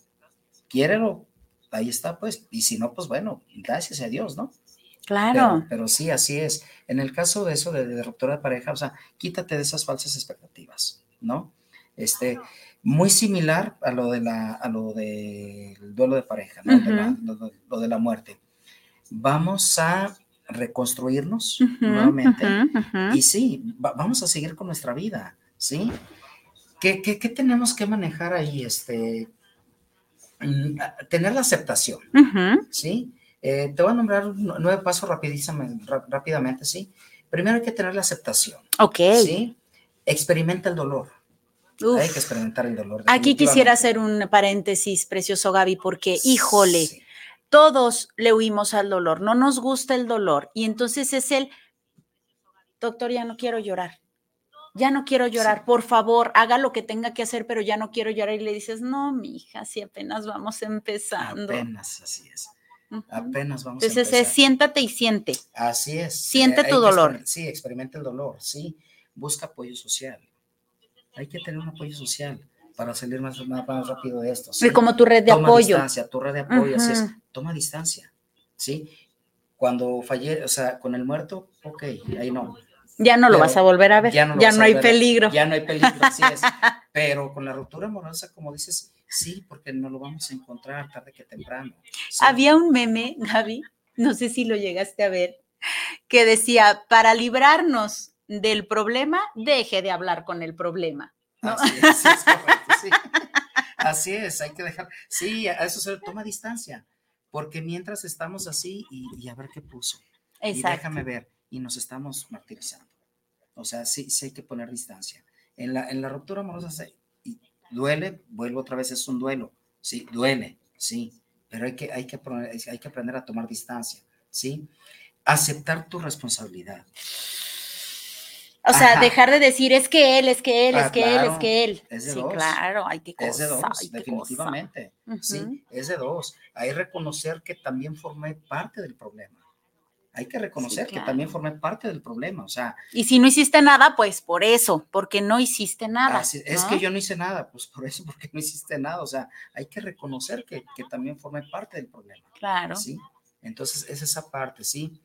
quiérelo, ahí está, pues, y si no, pues bueno, gracias a Dios, ¿no? Claro. Pero, pero sí, así es. En el caso de eso, de, de ruptura de pareja, o sea, quítate de esas falsas expectativas, ¿no? Este, muy similar a lo de la, a lo del duelo de pareja, ¿no? De la- Ujú. lo, de- lo de la muerte. Vamos a reconstruirnos nuevamente y sí, va- vamos a seguir con nuestra vida, ¿sí? ¿Qué, qué, qué tenemos que manejar ahí? Este, mm, tener la aceptación. ¿sí? Eh, te voy a nombrar nu- nueve pasos rápidamente, ¿sí? Primero hay que tener la aceptación, Ok. ¿sí? Experimenta el dolor. Uf. Hay que experimentar el dolor. Aquí quisiera hacer un paréntesis, precioso Gaby, porque, híjole, Sí, todos le huimos al dolor, no nos gusta el dolor. Y entonces es el, doctor, ya no quiero llorar. Ya no quiero llorar, Sí. por favor, haga lo que tenga que hacer, pero ya no quiero llorar. Y le dices, no, mi hija, si apenas vamos empezando. apenas, así es. Apenas vamos a Entonces es empezar. siéntate y siente. Así es. Siente tu dolor. exper- Sí, experimenta el dolor, sí. Busca apoyo social. Hay que tener un apoyo social para salir más, rápido de esto. ¿sí? Y como tu red de Toma apoyo. distancia, tu red de apoyo, así es. Toma distancia, ¿sí? Cuando falle, o sea, con el muerto, ok, ahí no. Ya no lo vas a volver a ver. Ya, no hay peligro. Ya no hay peligro, así es. Pero con la ruptura amorosa, como dices, sí, porque no lo vamos a encontrar tarde que temprano. sí. Había un meme, Gaby, no sé si lo llegaste a ver, que decía, para librarnos del problema, deje de hablar con el problema. ¿no? Así es, sí, es correcto, sí. Así es, hay que dejar. Sí, a eso se toma distancia, porque mientras estamos así y, y a ver qué puso. Y Exacto. déjame ver, y nos estamos martirizando. O sea, sí, sí hay que poner distancia. En la, en la ruptura amorosa se- y duele, vuelvo otra vez, es un duelo. Sí, duele, sí, pero hay que, hay que, hay que aprender a tomar distancia, ¿sí? Aceptar tu responsabilidad. O sea, Ajá. dejar de decir es que él, es que él, Ah, es que él, es que él. es de sí, dos. claro, ay, qué cosa. Es de dos, ay, definitivamente. Sí, es de dos. Hay reconocer que también formé parte del problema. Hay que reconocer que claro. también formé parte del problema. O sea, Y si no hiciste nada, pues por eso, porque no hiciste nada. así- es ¿no? que yo no hice nada, pues por eso, porque no hiciste nada. O sea, hay que reconocer que, que también formé parte del problema. Claro. ¿sí? Entonces, es esa parte, ¿sí?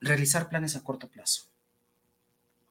Realizar planes a corto plazo.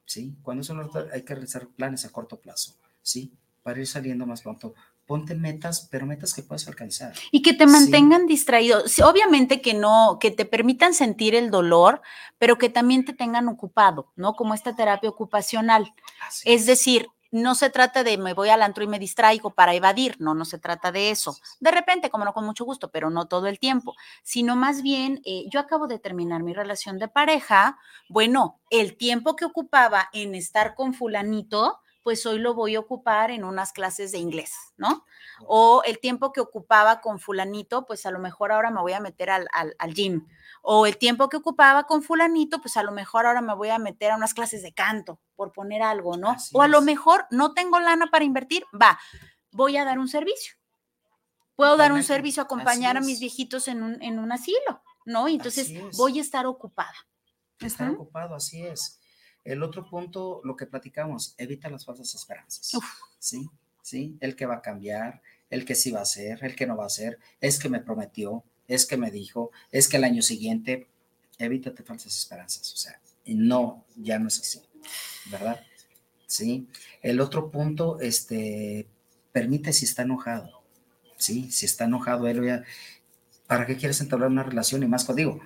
¿Sí? Cuando es una ruptura, hay que realizar planes a corto plazo, ¿sí? Para ir saliendo más pronto. Ponte metas, pero metas que puedas alcanzar. Y que te Sí. mantengan distraído. Sí, Obviamente que no, que te permitan sentir el dolor, pero que también te tengan ocupado, ¿no? Como esta terapia ocupacional. Así Es decir, no se trata de me voy al antro y me distraigo para evadir, no, no se trata de eso. De repente, como no con mucho gusto, pero no todo el tiempo, sino más bien, eh, yo acabo de terminar mi relación de pareja, bueno, el tiempo que ocupaba en estar con fulanito, pues hoy lo voy a ocupar en unas clases de inglés, ¿no? O el tiempo que ocupaba con fulanito, pues a lo mejor ahora me voy a meter al, al, al gym. O el tiempo que ocupaba con fulanito, pues a lo mejor ahora me voy a meter a unas clases de canto, por poner algo, ¿no? Así o a lo mejor no tengo lana para invertir, va, voy a dar un servicio. Puedo dar un servicio, acompañar a mis viejitos en un, en un asilo, ¿no? Entonces voy a estar ocupada. Estar ocupado, así es. El otro punto, lo que platicamos, evita las falsas esperanzas. Uf. Sí, sí, el que va a cambiar, el que sí va a hacer, el que no va a hacer, es que me prometió, es que me dijo, es que el año siguiente, evítate falsas esperanzas. O sea, no, ya no es así, ¿verdad? Sí. El otro punto, este, permite si está enojado. Sí, si está enojado él ella, ¿para qué quieres entablar una relación? Y más contigo,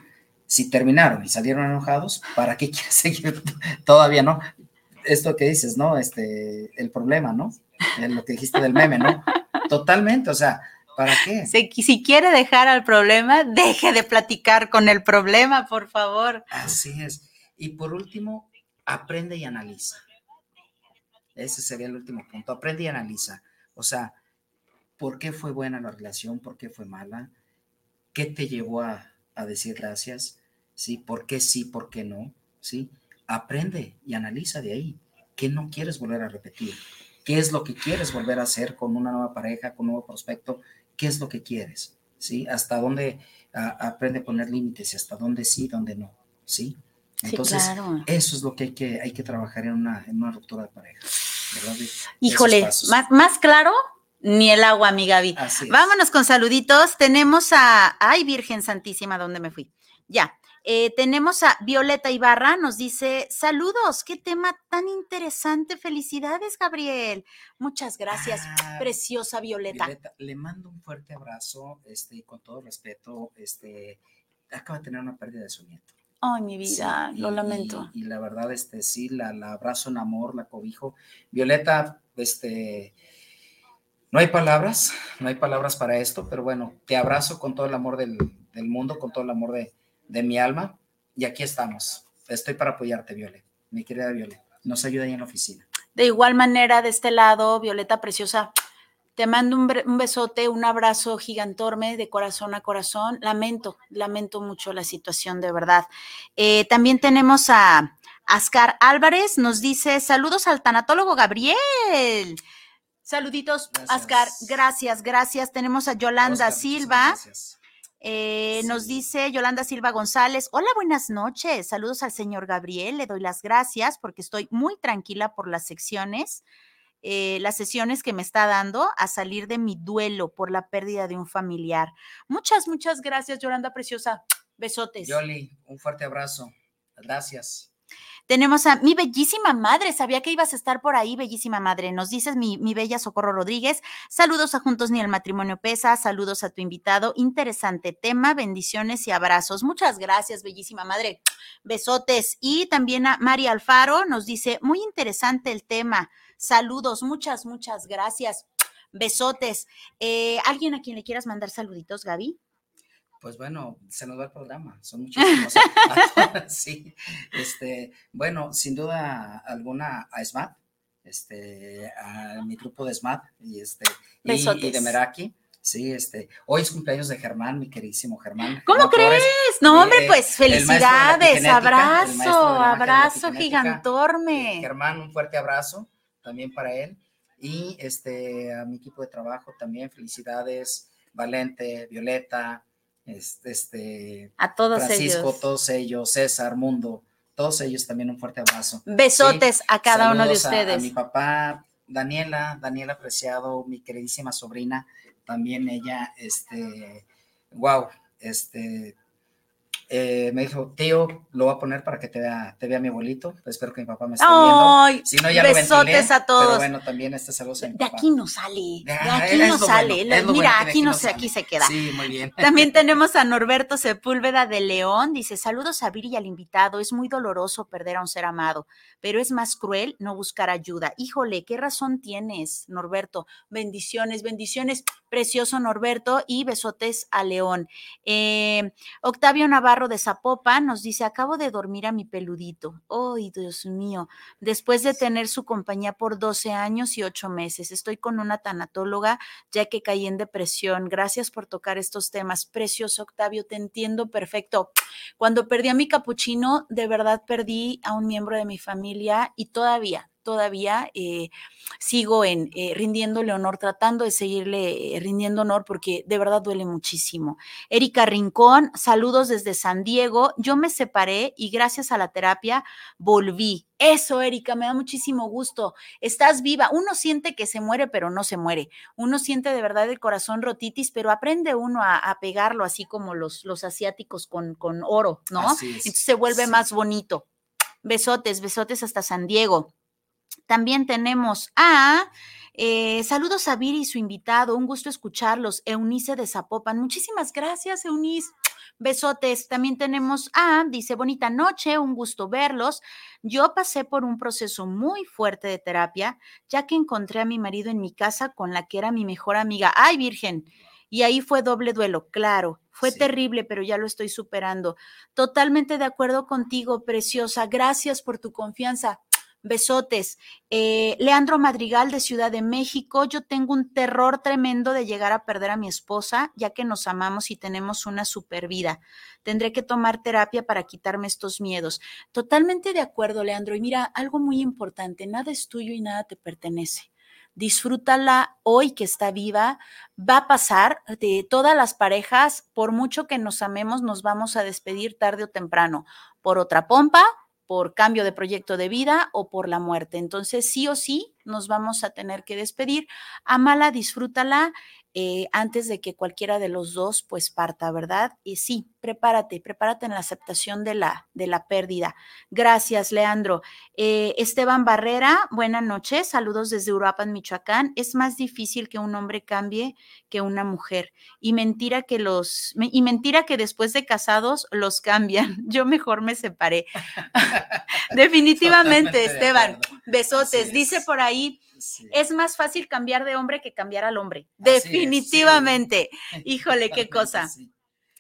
si terminaron y salieron enojados, ¿para qué quieres seguir? Todavía no. Esto que dices, ¿no? Este, el problema, ¿no? Lo que dijiste del meme, ¿no? Totalmente, o sea, ¿para qué? Si, si, quiere dejar al problema, deje de platicar con el problema, por favor. Así es. Y por último, aprende y analiza. Ese sería el último punto. Aprende y analiza. O sea, ¿por qué fue buena la relación? ¿Por qué fue mala? ¿Qué te llevó a, a decir gracias? ¿Sí? ¿Por qué sí? ¿Por qué no? ¿Sí? Aprende y analiza de ahí. ¿Qué no quieres volver a repetir? ¿Qué es lo que quieres volver a hacer con una nueva pareja, con un nuevo prospecto? ¿Qué es lo que quieres? ¿Sí? ¿Hasta dónde aprende a poner límites y hasta dónde sí, dónde no? ¿Sí? Entonces, eso es lo que hay que, hay que trabajar en una, en una ruptura de pareja. Híjole, más, más claro, ni el agua, mi Gaby. Vámonos con saluditos. Tenemos a, ay, Virgen Santísima, ¿dónde me fui? Ya. Eh, tenemos a Violeta Ibarra, nos dice, saludos, qué tema tan interesante, felicidades, Gabriel. Muchas gracias, ah, preciosa Violeta. Violeta. Le mando un fuerte abrazo, este, con todo respeto, este, acaba de tener una pérdida de su nieto. Ay, mi vida, lo lamento. Y, la verdad, este, sí, la, la, abrazo en amor, la cobijo. Violeta, este, no hay palabras, no hay palabras para esto, pero bueno, te abrazo con todo el amor del, mundo, con todo el amor de, de, mi alma, y aquí estamos. Estoy para apoyarte, Violeta, mi querida Violeta. Nos ayuda ahí en la oficina. De igual manera, de este lado, Violeta Preciosa, te mando un, besote, un abrazo gigantorme de corazón a corazón. Lamento, lamento mucho la situación, de verdad. Eh, también tenemos a Ascar Álvarez, nos dice, saludos al tanatólogo Gabriel. Saluditos, Ascar. Gracias, gracias. Tenemos a Yolanda Silva. Eh, nos dice Yolanda Silva González, hola, buenas noches, saludos al señor Gabriel, le doy las gracias porque estoy muy tranquila por las secciones eh, las sesiones que me está dando a salir de mi duelo por la pérdida de un familiar. Muchas, muchas gracias, Yolanda Preciosa. Besotes. Yoli, un fuerte abrazo. Gracias. Tenemos a mi bellísima madre, sabía que ibas a estar por ahí, bellísima madre. Nos dices mi, mi, bella Socorro Rodríguez. Saludos a Juntos ni el Matrimonio Pesa, saludos a tu invitado. Interesante tema, bendiciones y abrazos. Muchas gracias, bellísima madre. Besotes. Y también a María Alfaro nos dice, muy interesante el tema. Saludos, muchas, muchas gracias. Besotes. Eh, ¿Alguien a quien le quieras mandar saluditos, Gaby? Pues bueno, se nos va el programa, son muchísimos. sí, este, bueno, sin duda alguna a SMAT, este, a mi grupo de SMAT y este, y, de Meraki. Sí, este, hoy es cumpleaños de Germán, mi queridísimo Germán. ¿Cómo crees? no, hombre, pues felicidades, abrazo, abrazo gigantorme. Germán, un fuerte abrazo también para él. Y este, a mi equipo de trabajo también, felicidades, Valente, Violeta, este, este a todos Francisco, todos ellos, César, Mundo, todos ellos también un fuerte abrazo. Besotes a cada uno de ustedes. A, mi papá, Daniela, Daniela Apreciado, mi queridísima sobrina, también ella, este, wow, este, eh, me dijo, tío, lo voy a poner para que te vea, te vea mi abuelito. espero que mi papá me esté viendo. Si no, ya besotes a todos. Pero bueno, también este saludo De aquí no sale. De aquí no sale. Mira, aquí no sé, aquí se queda. Sí, muy bien. También tenemos a Norberto Sepúlveda de León. Dice, saludos a Viri y al invitado. Es muy doloroso perder a un ser amado, pero es más cruel no buscar ayuda. Híjole, ¿qué razón tienes, Norberto? Bendiciones, bendiciones. Precioso Norberto y besotes a León. Eh, Octavio Navarro de Zapopan nos dice, acabo de dormir a mi peludito. ¡Ay, Dios mío! Después de tener su compañía por 12 años y 8 meses. Estoy con una tanatóloga ya que caí en depresión. Gracias por tocar estos temas. Precioso, Octavio, te entiendo perfecto. Cuando perdí a mi capuchino, de verdad perdí a un miembro de mi familia y todavía, todavía eh, sigo en eh, rindiéndole honor, tratando de seguirle eh, rindiendo honor porque de verdad duele muchísimo. Erika Rincón, saludos desde San Diego. Yo me separé y gracias a la terapia volví. Eso, Erika, me da muchísimo gusto. Estás viva. Uno siente que se muere, pero no se muere. Uno siente de verdad el corazón rotitis, pero aprende uno a, pegarlo así como los, los asiáticos con, con oro, ¿no? Entonces se vuelve más bonito. Besotes, besotes hasta San Diego. También tenemos a Eh, saludos a Viri y su invitado, un gusto escucharlos. Eunice de Zapopan. Muchísimas gracias, Eunice. Besotes. También tenemos a, dice, bonita noche, un gusto verlos. Yo pasé por un proceso muy fuerte de terapia, ya que encontré a mi marido en mi casa con la que era mi mejor amiga. ¡Ay, Virgen! Y ahí fue doble duelo, claro. Fue terrible, pero ya lo estoy superando. Totalmente de acuerdo contigo, preciosa. Gracias por tu confianza. Besotes. Eh, Leandro Madrigal de Ciudad de México, yo tengo un terror tremendo de llegar a perder a mi esposa, ya que nos amamos y tenemos una super vida. Tendré que tomar terapia para quitarme estos miedos. Totalmente de acuerdo, Leandro. Y mira, algo muy importante, nada es tuyo y nada te pertenece disfrútala hoy que está viva, va a pasar de todas las parejas, por mucho que nos amemos, nos vamos a despedir tarde o temprano, por otra pompa, por cambio de proyecto de vida o por la muerte. Entonces, sí o sí, nos vamos a tener que despedir. Amala, disfrútala eh, antes de que cualquiera de los dos pues parta, ¿verdad? Y sí, prepárate, prepárate en la aceptación de la, de la pérdida. Gracias, Leandro. Eh, Esteban Barrera, buenas noches, saludos desde Uruapan, Michoacán. Es más difícil que un hombre cambie que una mujer. Y mentira que los, y mentira que después de casados los cambian. Yo mejor me separé. Definitivamente, Esteban. Besotes. Dice por ahí es más fácil cambiar de hombre que cambiar al hombre. Definitivamente. Híjole, qué cosa.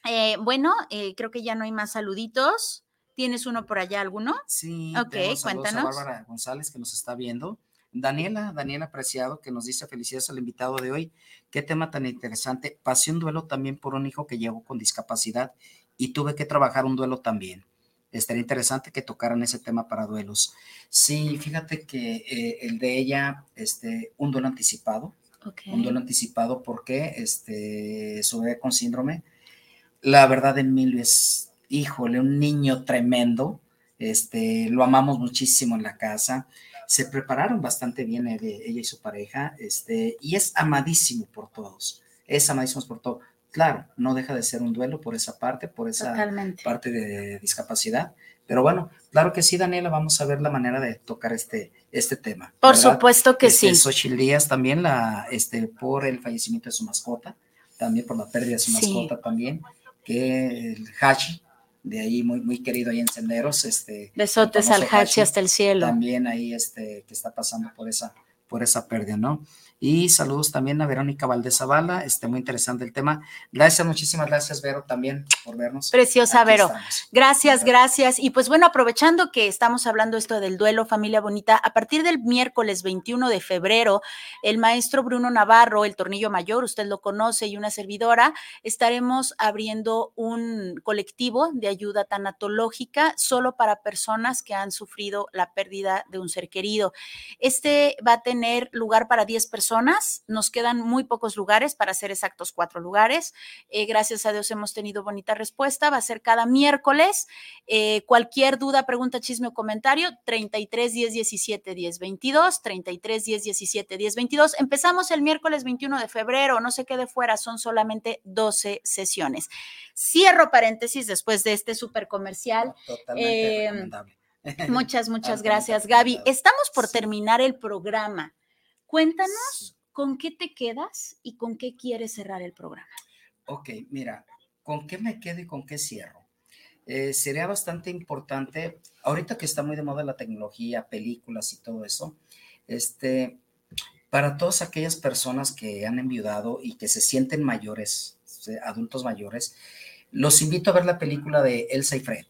Eh, bueno, eh, creo que ya no hay más saluditos. ¿Tienes uno por allá, alguno? Sí. Ok, cuéntanos. A Bárbara González que nos está viendo. Daniela, Daniela Preciado, que nos dice felicidades al invitado de hoy. Qué tema tan interesante. Pasé un duelo también por un hijo que llegó con discapacidad y tuve que trabajar un duelo también estaría interesante que tocaran ese tema para duelos. Sí, fíjate que eh, el de ella, este, un duelo anticipado, un duelo anticipado porque este, su bebé con síndrome, la verdad Emilio es, híjole, un niño tremendo, este, lo amamos muchísimo en la casa, se prepararon bastante bien ella y su pareja, este, y es amadísimo por todos, es amadísimo por todos claro, no deja de ser un duelo por esa parte, por esa parte de discapacidad. Pero bueno, claro que sí, Daniela, vamos a ver la manera de tocar este, este tema. Por supuesto que este, sí. Xochitl Díaz también, la, este, por el fallecimiento de su mascota, también por la pérdida de su mascota también, que el Hachi, de ahí muy, muy querido ahí en Senderos. Este, Besotes al Hachi hasta el cielo. También ahí este, que está pasando por esa, por esa pérdida, ¿no? Y saludos también a Verónica Valdés Zavala, este, muy interesante el tema. Gracias, muchísimas gracias, Vero, también por vernos. Preciosa, Vero. Gracias, gracias. Y pues bueno, aprovechando que estamos hablando esto del duelo, familia bonita, a partir del miércoles 21 de febrero, el maestro Bruno Navarro, el tornillo mayor, usted lo conoce, y una servidora, estaremos abriendo un colectivo de ayuda tanatológica solo para personas que han sufrido la pérdida de un ser querido. Este va a tener lugar para 10 personas nos quedan muy pocos lugares, para ser exactos, cuatro lugares. Eh, gracias a Dios hemos tenido bonita respuesta. Va a ser cada miércoles. Eh, cualquier duda, pregunta, chisme o comentario, 33 10 17 10 22, 33 10 17 10 22. Empezamos el miércoles 21 de febrero, no se quede fuera, son solamente 12 sesiones. Cierro paréntesis después de este súper comercial. Totalmente eh, Muchas, muchas gracias, Gaby. Estamos por terminar el programa. Cuéntanos con qué te quedas y con qué quieres cerrar el programa. Ok, mira, ¿con qué me quedo y con qué cierro? Eh, sería bastante importante, ahorita que está muy de moda la tecnología, películas y todo eso, este, para todas aquellas personas que han enviudado y que se sienten mayores, adultos mayores, los invito a ver la película de Elsa y Fred.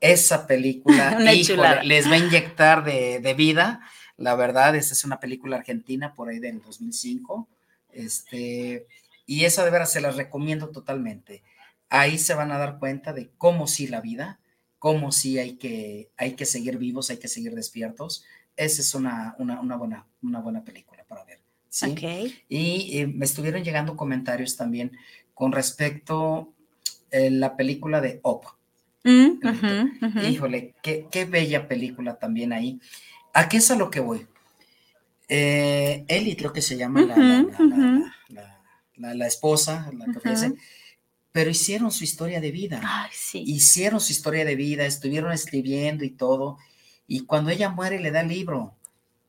Esa película, les va a inyectar de, de vida la verdad, esta es una película argentina por ahí del 2005. Este, y esa de veras se las recomiendo totalmente. Ahí se van a dar cuenta de cómo sí la vida, cómo sí hay que, hay que seguir vivos, hay que seguir despiertos. Esa es una, una, buena, una buena película para ver. ¿sí? Y eh, me estuvieron llegando comentarios también con respecto a eh, la película de Op. Mm, Híjole, qué, qué bella película también ahí. ¿A qué es a lo que voy? Eh, Eli creo que se llama la, esposa, la que pero hicieron su historia de vida. Hicieron su historia de vida, estuvieron escribiendo y todo. Y cuando ella muere, le da el libro.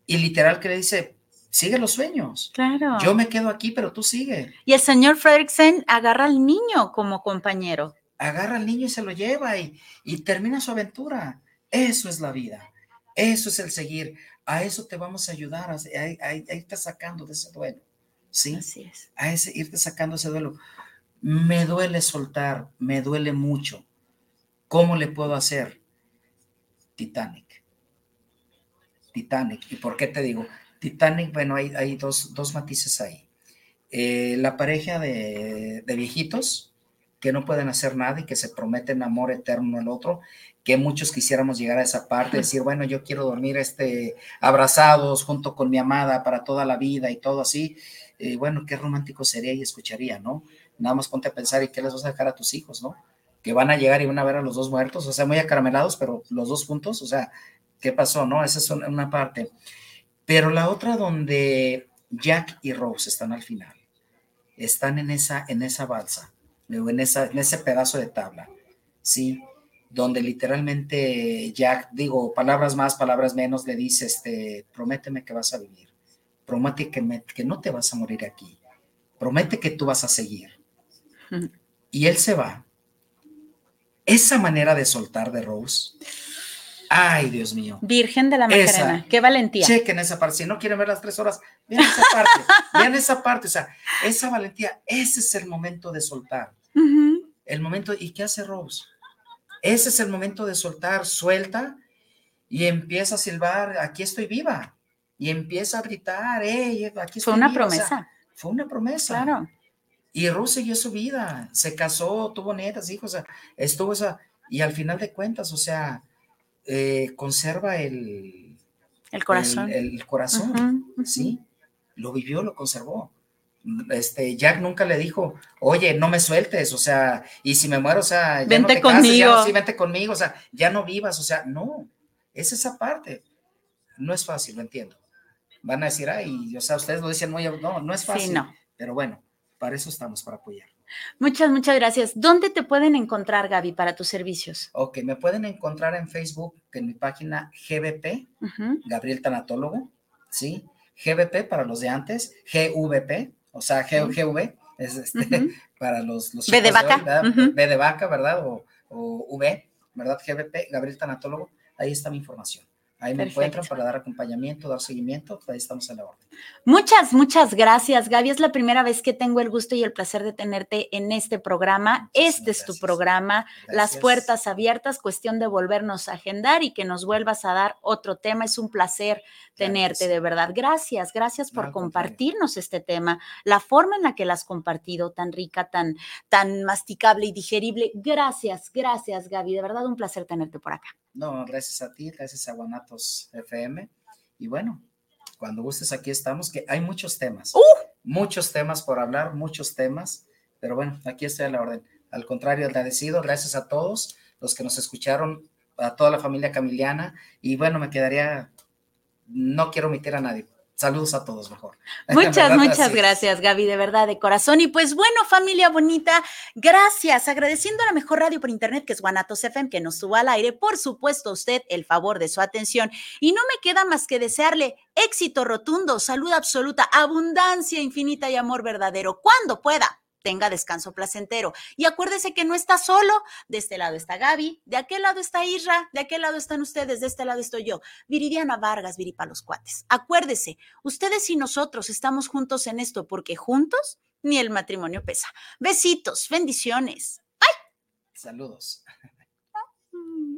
Y literal que le dice, sigue los sueños. Claro. Yo me quedo aquí, pero tú sigue. Y el señor Fredricksen agarra al niño como compañero. Agarra al niño y se lo lleva y, y termina su aventura. Eso es la vida. Eso es el seguir. A eso te vamos a ayudar, a, a- a irte sacando de ese duelo. ¿Sí? Así es. a ese, irte sacando ese duelo. Me duele soltar, me duele mucho. ¿Cómo le puedo hacer? Titanic. Titanic. ¿Y por qué te digo? Titanic, bueno, hay, hay dos, dos matices ahí. Eh, la pareja de, de viejitos que no pueden hacer nada y que se prometen amor eterno al otro, que muchos quisiéramos llegar a esa parte, decir, bueno, yo quiero dormir este, abrazados junto con mi amada para toda la vida y todo así. Eh, bueno, qué romántico sería y escucharía, ¿no? Nada más ponte a pensar y qué les vas a dejar a tus hijos, ¿no? Que van a llegar y van a ver a los dos muertos, o sea, muy acaramelados, pero los dos juntos, o sea, ¿qué pasó, no? Esa es una parte. Pero la otra donde Jack y Rose están al final, están en esa, en esa balsa, en, esa, en ese pedazo de tabla, ¿sí? Donde literalmente Jack, digo, palabras más, palabras menos, le dice, este, prométeme que vas a vivir, promete que, me- que no te vas a morir aquí, promete que tú vas a seguir. Y él se va. Esa manera de soltar de Rose, ay, Dios mío. Virgen de la Esa. Macarena. Qué valentía. Chequen esa parte. Si no quieren ver las tres horas, vean esa parte. vean esa parte. O sea, esa valentía, ese es el momento de soltar. El momento, ¿y qué hace Rose? Ese es el momento de soltar, suelta y empieza a silbar, aquí estoy viva. Y empieza a gritar, hey, aquí estoy Fue una viva". O sea, promesa. fue una promesa. Claro. Y Rose siguió su vida, se casó, tuvo nietas, hijos, o sea, estuvo esa, y al final de cuentas, o sea, eh, conserva el, El corazón. el, el corazón. ¿sí? Lo vivió, lo conservó. Este, Jack nunca le dijo, oye, no me sueltes, o sea, y si me muero, o sea, ya Vente no te cases, ya no- conmigo. sí, vente conmigo, o sea, ya no vivas, o sea, no, es esa parte. No es fácil, lo entiendo. Van a decir, ay, o sea, ustedes lo dicen muy, no, no es fácil, Sí, no. pero bueno, para eso estamos, para apoyar. Muchas, muchas gracias. ¿Dónde te pueden encontrar, Gaby, para tus servicios? Ok, me pueden encontrar en Facebook, en mi página GBP. Gabriel Tanatólogo, ¿sí? GBP para los de antes, GVP, o sea. GV, es este, para los, los B de hoy, vaca, ¿verdad? ujú. B de vaca, ¿verdad? O, o V, ¿verdad? GBP, Gabriel Tanatólogo, ahí está mi información. Ahí me Perfecto. encuentran para dar acompañamiento, dar seguimiento, ahí estamos a la orden. Muchas, muchas gracias, Gaby. Es la primera vez que tengo el gusto y el placer de tenerte en este programa. Muchísimas este es tu gracias. programa, las puertas abiertas, cuestión de volvernos a agendar y que nos vuelvas a dar otro tema. Es un placer Claro tenerte, sí. de verdad. Gracias, gracias No, por contrario. compartirnos este tema, la forma en la que la has compartido, tan rica, tan, tan masticable y digerible. Gracias, gracias, Gaby. De verdad, un placer tenerte por acá. No, gracias a ti, gracias a Guanatos FM. Y bueno, cuando gustes aquí estamos, que hay muchos temas. ¡Uh! Muchos temas por hablar, muchos temas. Pero bueno, aquí estoy a la orden. Al contrario, agradecido, gracias a todos los que nos escucharon, a toda la familia camiliana. Y bueno, me quedaría, no quiero omitir a nadie. Saludos a todos mejor. Muchas, ¿Verdad? muchas gracias, Gaby, de verdad, de corazón. Y pues bueno, familia bonita, gracias. Agradeciendo a la mejor radio por internet, que es Guanatos FM, que nos suba al aire. Por supuesto, a usted el favor de su atención. Y no me queda más que desearle éxito rotundo, salud absoluta, abundancia infinita y amor verdadero. Cuando pueda. Tenga descanso placentero. Y acuérdese que no está solo. De este lado está Gaby, de aquel lado está Isra, de aquel lado están ustedes, de este lado estoy yo. Viridiana Vargas, Viripa los cuates. Acuérdese, Ustedes y nosotros estamos juntos en esto porque juntos ni el matrimonio pesa. Besitos, bendiciones. Saludos. Mm,